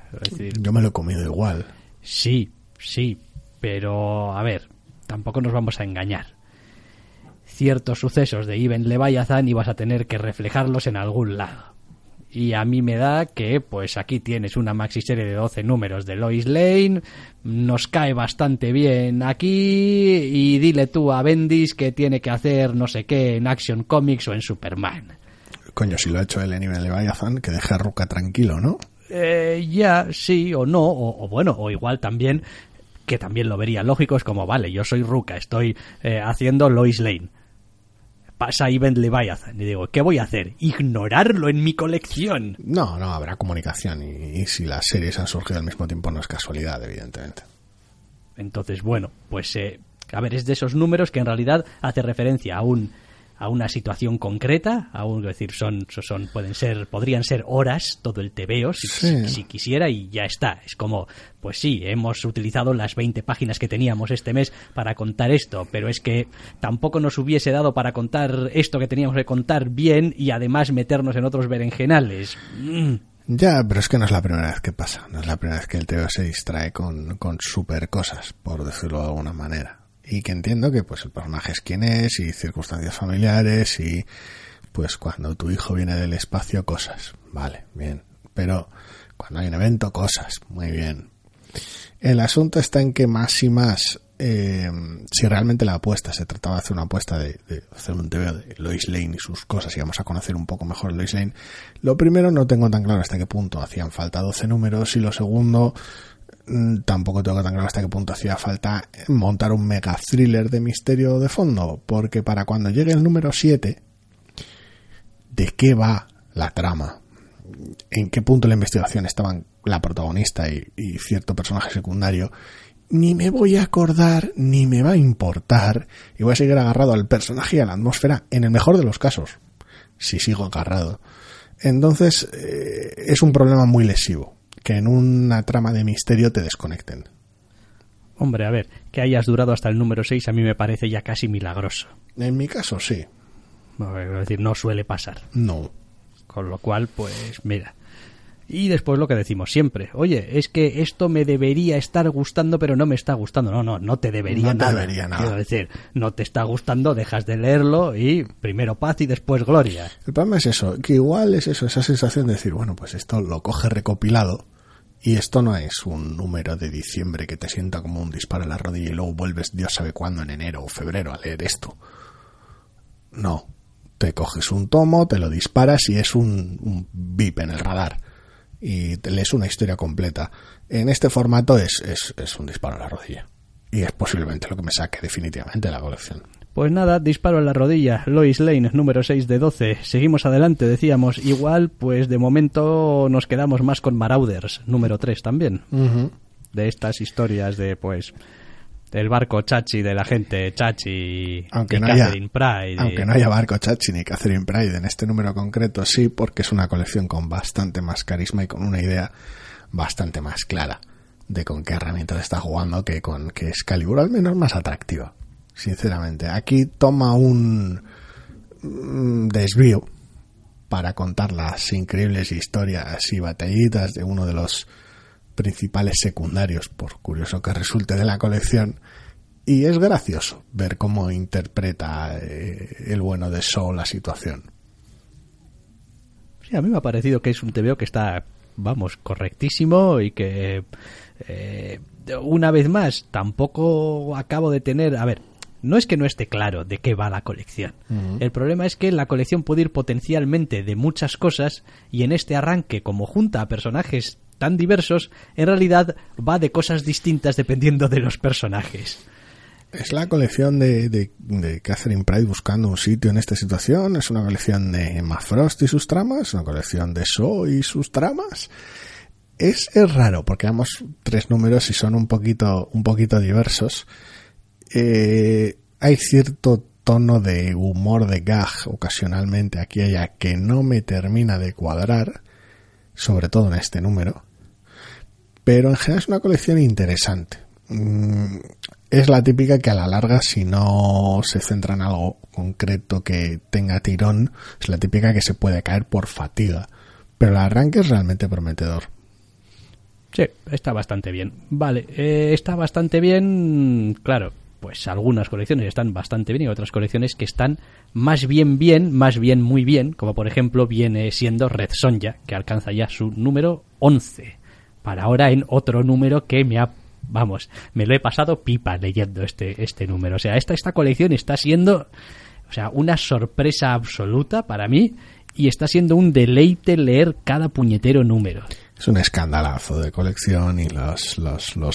Yo me lo he comido igual. Sí, sí, pero a ver, tampoco nos vamos a engañar. Ciertos sucesos de Iben Leviathan ibas a tener que reflejarlos en algún lado. Y a mí me da que, pues aquí tienes una maxi serie de 12 números de Lois Lane, nos cae bastante bien aquí, y dile tú a Bendis que tiene que hacer no sé qué en Action Comics o en Superman. Coño, si lo ha hecho él en Leviathan, que deje a Ruka tranquilo, ¿no? Eh, ya, sí o no, o, bueno, o igual también, que también lo vería lógico, es como, vale, yo soy Ruka, estoy eh, haciendo Lois Lane pasa Event Leviathan. Y digo, ¿qué voy a hacer? ¿Ignorarlo en mi colección? No, no, habrá comunicación. Y, si las series han surgido al mismo tiempo no es casualidad, evidentemente. Entonces, bueno, pues... Eh, a ver, es de esos números que en realidad hace referencia a un a una situación concreta, a un, decir, son, son, pueden ser, podrían ser horas todo el tebeo si, si, quisiera y ya está. Es como, pues sí, hemos utilizado las 20 páginas que teníamos este mes para contar esto, pero es que tampoco nos hubiese dado para contar esto que teníamos que contar bien y además meternos en otros berenjenales. Mm. Ya, pero es que no es la primera vez que pasa. No es la primera vez que el TVO se distrae con, con super cosas, por decirlo de alguna manera y que entiendo que pues el personaje es quien es y circunstancias familiares y pues cuando tu hijo viene del espacio cosas, vale, bien, pero cuando hay un evento cosas, muy bien. El asunto está en que más y más, eh, si realmente la apuesta, se trataba de hacer una apuesta de, hacer un TV de Lois Lane y sus cosas y vamos a conocer un poco mejor Lois Lane, lo primero no tengo tan claro hasta qué punto hacían falta 12 números y lo segundo tampoco tengo tan claro hasta qué punto hacía falta montar un mega thriller de misterio de fondo, porque para cuando llegue el número 7, ¿de qué va la trama? ¿En qué punto de la investigación estaban la protagonista y, y cierto personaje secundario? Ni me voy a acordar, ni me va a importar, y voy a seguir agarrado al personaje y a la atmósfera, en el mejor de los casos, si sigo agarrado. Entonces, eh, es un problema muy lesivo que en una trama de misterio te desconecten. Hombre, a ver, que hayas durado hasta el número 6 a mí me parece ya casi milagroso. En mi caso, sí. Es decir, no suele pasar. No. Con lo cual, pues mira, y después lo que decimos siempre, oye, es que esto me debería estar gustando, pero no me está gustando. No, no, no te debería no nada. Debería nada. Quiero decir, no te está gustando, dejas de leerlo y primero paz y después gloria. El problema es eso, que igual es eso, esa sensación de decir, bueno, pues esto lo coge recopilado y esto no es un número de diciembre que te sienta como un disparo en la rodilla y luego vuelves Dios sabe cuándo en enero o febrero a leer esto. No, te coges un tomo, te lo disparas y es un, un bip en el radar y lees una historia completa. En este formato es, es, es un disparo a la rodilla. Y es posiblemente lo que me saque definitivamente de la colección. Pues nada, disparo en la rodilla. Lois Lane, número 6 de 12. Seguimos adelante, decíamos. Igual, pues de momento nos quedamos más con Marauders, número 3 también. De estas historias de, pues, del barco Chachi, de la gente Chachi aunque no Catherine Pride. Aunque no haya barco Chachi ni Catherine Pride en este número concreto, sí, porque es una colección con bastante más carisma y con una idea bastante más clara de con qué herramientas está jugando que con que Excalibur al menos más atractiva, sinceramente. Aquí toma un mm, desvío para contar las increíbles historias y batallitas de uno de los principales secundarios, por curioso que resulte de la colección, y es gracioso ver cómo interpreta eh, el bueno de Saul la situación. Sí, a mí me ha parecido que es un TVO que está, vamos, correctísimo y que, eh, una vez más, tampoco acabo de tener, a ver, no es que no esté claro de qué va la colección. El problema es que la colección puede ir potencialmente de muchas cosas y en este arranque, como junta a personajes tan diversos, en realidad va de cosas distintas dependiendo de los personajes. Es la colección de, de, Catherine Pride buscando un sitio en esta situación, es una colección de Emma Frost y sus tramas, una colección de So y sus tramas. es, es raro porque damos tres números y son un poquito, un poquito diversos. Eh, hay cierto tono de humor de gag ocasionalmente aquí y allá que no me termina de cuadrar, sobre todo en este número. Pero en general es una colección interesante. Mm, es la típica que a la larga, si no se centra en algo concreto que tenga tirón, es la típica que se puede caer por fatiga. Pero el arranque es realmente prometedor. Sí, está bastante bien. Vale, eh, está bastante bien, claro, pues algunas colecciones están bastante bien y otras colecciones que están más bien bien, más bien muy bien, como por ejemplo viene siendo Red Sonja, que alcanza ya su número 11. Para ahora en otro número que me ha vamos, me lo he pasado pipa leyendo este, este número. O sea, esta, esta colección está siendo, o sea, una sorpresa absoluta para mí y está siendo un deleite leer cada puñetero número. Es un escandalazo de colección y los,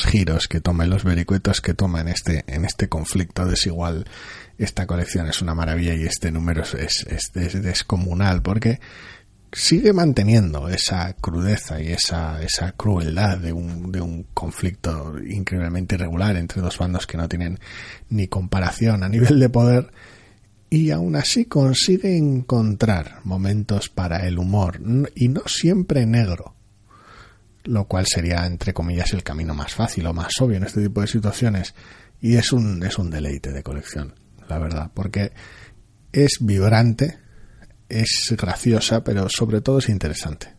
giros que toma y los vericuetos que toma en este, en este conflicto desigual. Esta colección es una maravilla y este número es, es, es descomunal porque sigue manteniendo esa crudeza y esa, esa crueldad de un, de un conflicto increíblemente irregular entre dos bandos que no tienen ni comparación a nivel de poder y aún así consigue encontrar momentos para el humor y no siempre negro lo cual sería entre comillas el camino más fácil o más obvio en este tipo de situaciones y es un es un deleite de colección la verdad porque es vibrante es graciosa, pero sobre todo es interesante.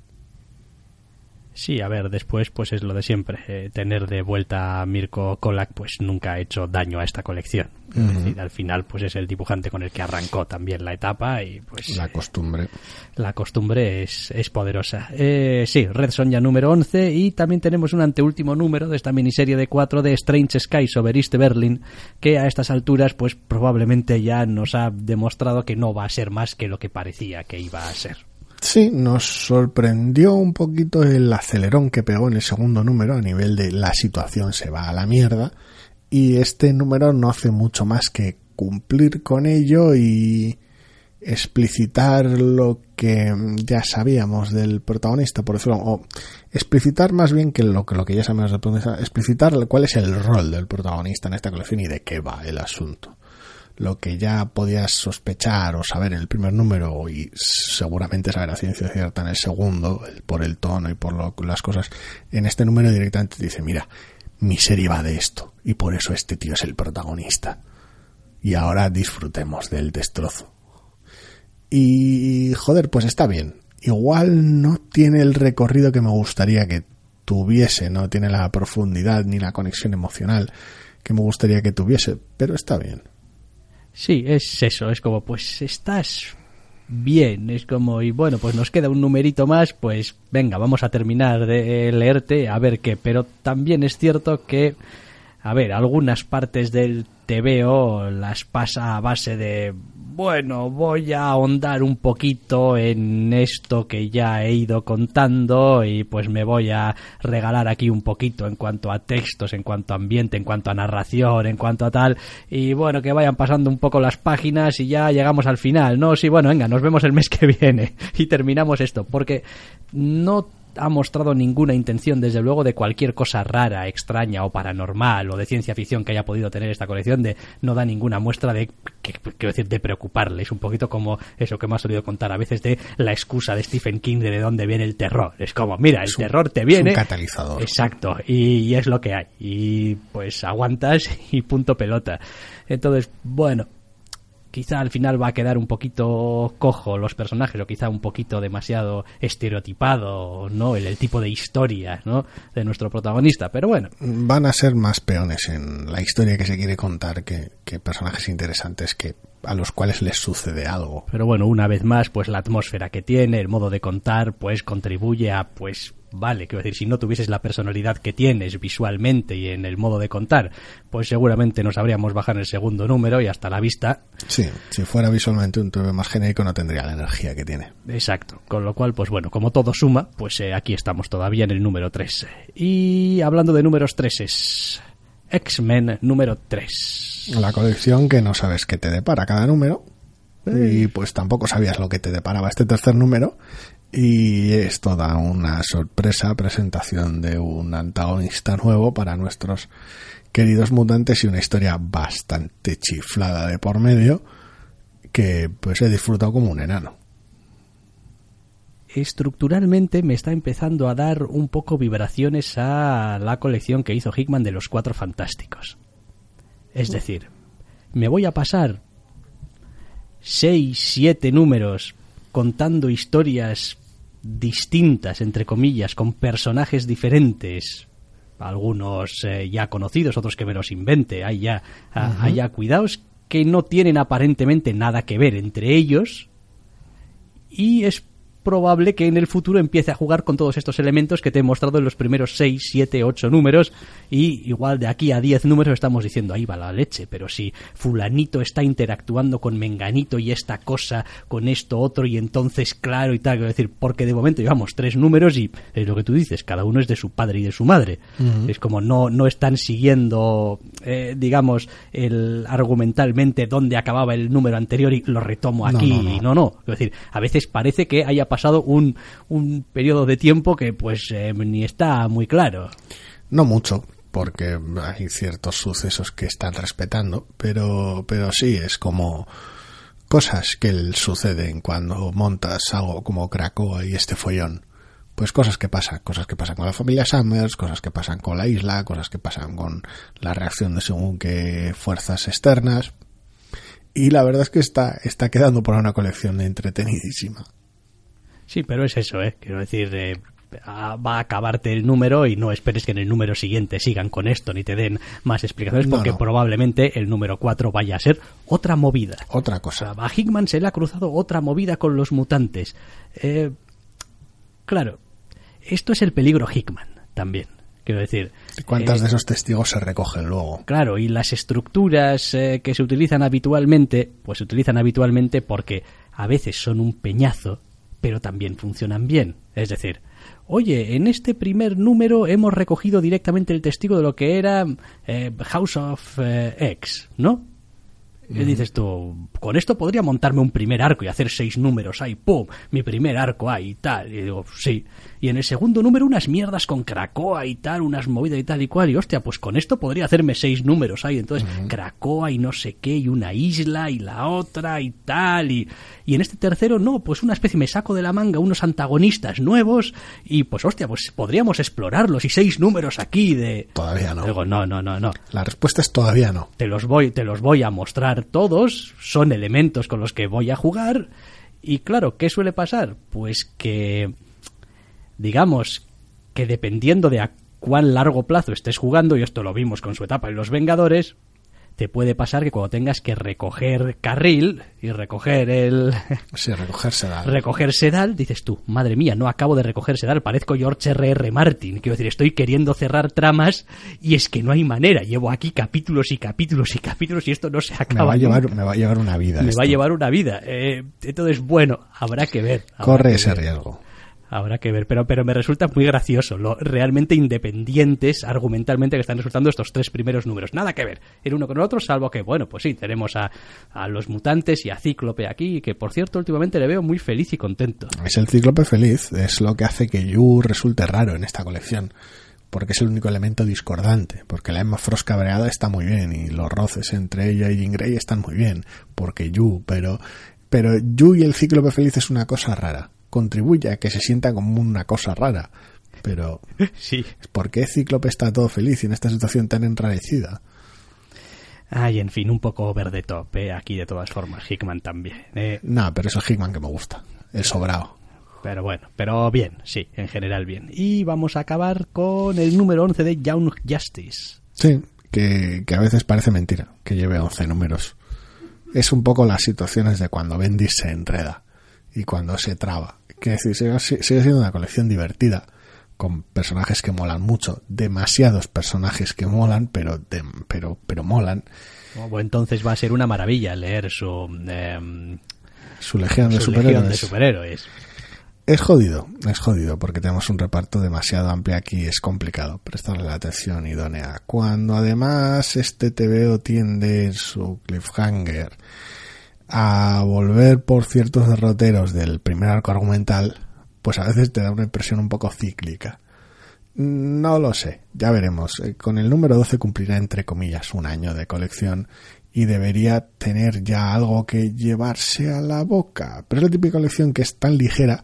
Sí, a ver, después pues es lo de siempre. Eh, tener de vuelta a Mirko Kolak pues nunca ha hecho daño a esta colección. Es decir, al final pues es el dibujante con el que arrancó también la etapa y pues... La costumbre. la costumbre es, es poderosa. Eh, sí, Red Sonja número 11 y también tenemos un anteúltimo número de esta miniserie de cuatro de Strange Skies over East Berlin que a estas alturas pues probablemente ya nos ha demostrado que no va a ser más que lo que parecía que iba a ser. Sí, nos sorprendió un poquito el acelerón que pegó en el segundo número a nivel de la situación se va a la mierda y este número no hace mucho más que cumplir con ello y explicitar lo que ya sabíamos del protagonista, por decirlo, o explicitar más bien que lo, que lo que ya sabemos del protagonista, explicitar cuál es el rol del protagonista en esta colección y de qué va el asunto lo que ya podías sospechar o saber en el primer número y seguramente saber a ciencia cierta en el segundo, por el tono y por las cosas, en este número directamente te dice, mira, mi serie va de esto y por eso este tío es el protagonista. Y ahora disfrutemos del destrozo. Y joder, pues está bien. Igual no tiene el recorrido que me gustaría que tuviese, no tiene la profundidad ni la conexión emocional que me gustaría que tuviese, pero está bien. Sí, es eso, es como, pues estás bien, es como, y bueno, pues nos queda un numerito más, pues venga, vamos a terminar de leerte, a ver qué, pero también es cierto que, a ver, algunas partes del TVO las pasa a base de bueno, voy a ahondar un poquito en esto que ya he ido contando y pues me voy a regalar aquí un poquito en cuanto a textos, en cuanto a ambiente, en cuanto a narración, en cuanto a tal. Y bueno, que vayan pasando un poco las páginas y ya llegamos al final, ¿no? Sí, bueno, venga, nos vemos el mes que viene y terminamos esto, porque no ha mostrado ninguna intención, desde luego, de cualquier cosa rara, extraña o paranormal o de ciencia ficción que haya podido tener esta colección, de no da ninguna muestra de, que, quiero decir, de preocuparle. Es un poquito como eso que me ha solido contar a veces de la excusa de Stephen King de de dónde viene el terror. Es como, mira, el terror te viene. Es un catalizador. Exacto, y, y es lo que hay. Y pues aguantas y punto pelota. Entonces, bueno, quizá al final va a quedar un poquito cojo los personajes o quizá un poquito demasiado estereotipado no el, tipo de historia no de nuestro protagonista pero bueno. Van a ser más peones en la historia que se quiere contar que, que personajes interesantes que a los cuales les sucede algo. Pero bueno una vez más pues la atmósfera que tiene el modo de contar pues contribuye a pues vale, quiero decir, si no tuvieses la personalidad que tienes visualmente y en el modo de contar, pues seguramente nos habríamos bajado en el segundo número y hasta la vista. Sí, si fuera visualmente un TV más genérico no tendría la energía que tiene. Exacto, con lo cual, pues bueno, como todo suma, pues eh, aquí estamos todavía en el número 3. Y hablando de números 3 es X-Men número 3. La colección que no sabes qué te depara cada número. y pues tampoco sabías lo que te deparaba este tercer número y es toda una sorpresa presentación de un antagonista nuevo para nuestros queridos mutantes y una historia bastante chiflada de por medio que pues he disfrutado como un enano. Estructuralmente me está empezando a dar un poco vibraciones a la colección que hizo Hickman de los Cuatro Fantásticos. Es decir, me voy a pasar seis, siete números contando historias distintas, entre comillas, con personajes diferentes, algunos eh, ya conocidos, otros que me los invente, hay ya, hay ya cuidados que no tienen aparentemente nada que ver entre ellos. Y es probable que en el futuro empiece a jugar con todos estos elementos que te he mostrado en los primeros 6, 7, 8 números y igual de aquí a 10 números estamos diciendo ahí va la leche, pero si fulanito está interactuando con menganito y esta cosa con esto otro y entonces claro y tal, quiero decir, porque de momento llevamos tres números y es lo que tú dices, cada uno es de su padre y de su madre. Es como no, no están siguiendo, eh, digamos, el argumentalmente dónde acababa el número anterior y lo retomo aquí. No, no, no. no, Es decir, a veces parece que haya pasado un, un periodo de tiempo que pues eh, ni está muy claro. No mucho, porque hay ciertos sucesos que están respetando, pero, pero sí es como cosas que suceden cuando montas algo como Krakoa y este follón. Pues cosas que pasan, cosas que pasan con la familia Summers, cosas que pasan con la isla, cosas que pasan con la reacción de según qué fuerzas externas. Y la verdad es que está, está quedando por una colección entretenidísima. Sí, pero es eso, ¿eh? Quiero decir, eh, va a acabarte el número y no esperes que en el número siguiente sigan con esto ni te den más explicaciones porque probablemente el número 4 vaya a ser otra movida. Otra cosa. a Hickman se le ha cruzado otra movida con los mutantes. Eh, claro, esto es el peligro Hickman también. Quiero decir. ¿Cuántas eh, de esos testigos se recogen luego? Claro, y las estructuras que se utilizan habitualmente, pues se utilizan habitualmente porque a veces son un peñazo pero también funcionan bien. Es decir, oye, en este primer número hemos recogido directamente el testigo de lo que era eh, House of eh, X, ¿no? Y dices tú, con esto podría montarme un primer arco y hacer seis números ahí, ¡pum! Mi primer arco ahí y tal. Y digo, sí. Y en el segundo número unas mierdas con Cracoa y tal, unas movidas y tal y cual. Y hostia, pues con esto podría hacerme seis números ahí. Entonces, Cracoa y no sé qué, y una isla y la otra y tal. Y, y en este tercero, no, pues una especie, me saco de la manga unos antagonistas nuevos y pues hostia, pues podríamos explorarlos y seis números aquí de... Todavía no. Digo, no, no, no, no. La respuesta es todavía no. Te los voy, te los voy a mostrar todos, son elementos con los que voy a jugar. Y claro, ¿qué suele pasar? Pues que, digamos, que dependiendo de a cuán largo plazo estés jugando, y esto lo vimos con su etapa en Los Vengadores, te puede pasar que cuando tengas que recoger carril y recoger el... Sí, recoger sedal. Recoger sedal, dices tú, madre mía, no acabo de recoger sedal, parezco George R.R. R. Martin. Quiero decir, estoy queriendo cerrar tramas y es que no hay manera. Llevo aquí capítulos y capítulos y capítulos y esto no se acaba. Me va a llevar, me va a llevar una vida. Me va a llevar una vida. Eh, entonces, bueno, habrá que ver. Corre ese riesgo. Habrá que ver, pero, pero me resulta muy gracioso lo realmente independientes argumentalmente que están resultando estos tres primeros números. Nada que ver el uno con el otro, salvo que, bueno, pues sí, tenemos a, a los mutantes y a Cíclope aquí, que por cierto últimamente le veo muy feliz y contento. Es el Cíclope feliz, es lo que hace que Yu resulte raro en esta colección porque es el único elemento discordante, porque la Emma Frost cabreada está muy bien y los roces entre ella y Jean están muy bien, porque Yu, pero pero Yu y el cíclope feliz es una cosa rara contribuye a que se sienta como una cosa rara. Pero, sí. ¿por qué Cíclope está todo feliz en esta situación tan enrarecida? Ay, en fin, un poco verde top, ¿eh? aquí de todas formas, Hickman también. Eh. No, pero es el Hickman que me gusta, el sobrado. Pero bueno, pero bien, sí, en general bien. Y vamos a acabar con el número 11 de Young Justice. Sí, que, que a veces parece mentira que lleve 11 números. Es un poco las situaciones de cuando Bendis se enreda y cuando se traba. Quiere decir, sigue, siendo una colección divertida, con personajes que molan mucho, demasiados personajes que molan, pero, pero, pero molan. O entonces va a ser una maravilla leer su, em, su legión, de, superhéroes. de superhéroes. Es jodido, es jodido, porque tenemos un reparto demasiado amplio aquí, es complicado prestarle la atención idónea. Cuando además este TVO tiende su cliffhanger a volver por ciertos derroteros del primer arco argumental, pues a veces te da una impresión un poco cíclica. No lo sé, ya veremos. Eh, con el número 12 cumplirá entre comillas un año de colección y debería tener ya algo que llevarse a la boca. Pero es la típica colección que es tan ligera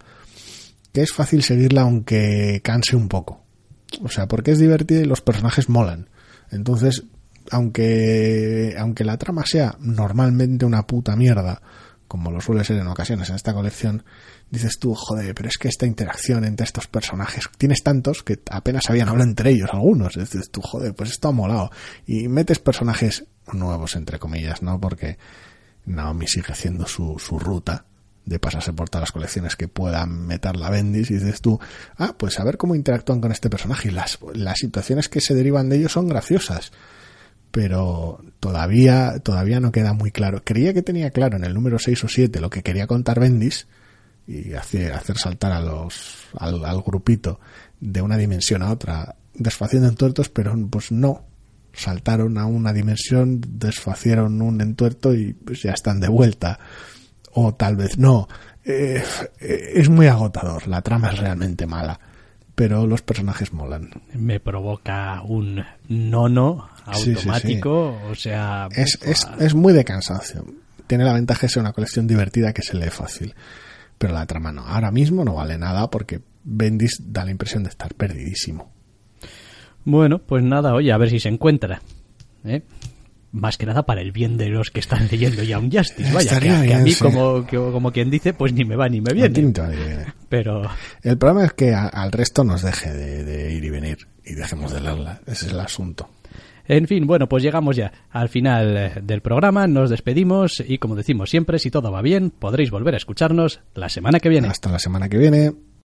que es fácil seguirla aunque canse un poco. O sea, porque es divertida y los personajes molan. Entonces, aunque, aunque la trama sea normalmente una puta mierda, como lo suele ser en ocasiones en esta colección, dices tú, joder, pero es que esta interacción entre estos personajes, tienes tantos que apenas habían hablado entre ellos algunos, dices tú, joder, pues esto ha molado. Y metes personajes nuevos, entre comillas, ¿no? Porque Naomi sigue haciendo su, su ruta de pasarse por todas las colecciones que puedan meter la Bendis y dices tú, ah, pues a ver cómo interactúan con este personaje y las, las situaciones que se derivan de ellos son graciosas pero todavía, todavía no queda muy claro. Creía que tenía claro en el número 6 o 7 lo que quería contar Bendis y hacer, hacer saltar a los, al, grupito de una dimensión a otra, desfaciendo entuertos, pero pues no. Saltaron a una dimensión, desfacieron un entuerto y pues ya están de vuelta. O tal vez no. Eh, es muy agotador, la trama es realmente mala pero los personajes molan. Me provoca un nono automático, sí, sí, sí. o sea... Es, es, es, muy de cansancio. Tiene la ventaja de ser una colección divertida que se lee fácil, pero la trama no. Ahora mismo no vale nada porque Bendis da la impresión de estar perdidísimo. Bueno, pues nada, oye, a ver si se encuentra. ¿eh? Más que nada para el bien de los que están leyendo ya un Justice. Vaya, que, que, a mí, sí. como, que, como quien dice, pues ni me va ni me viene. Pero... El problema es que a, al resto nos deje de, de, ir y venir y dejemos de leerla. Ese es el asunto. En fin, bueno, pues llegamos ya al final eh, del programa, nos despedimos y como decimos siempre, si todo va bien, podréis volver a escucharnos la semana que viene. Hasta la semana que viene.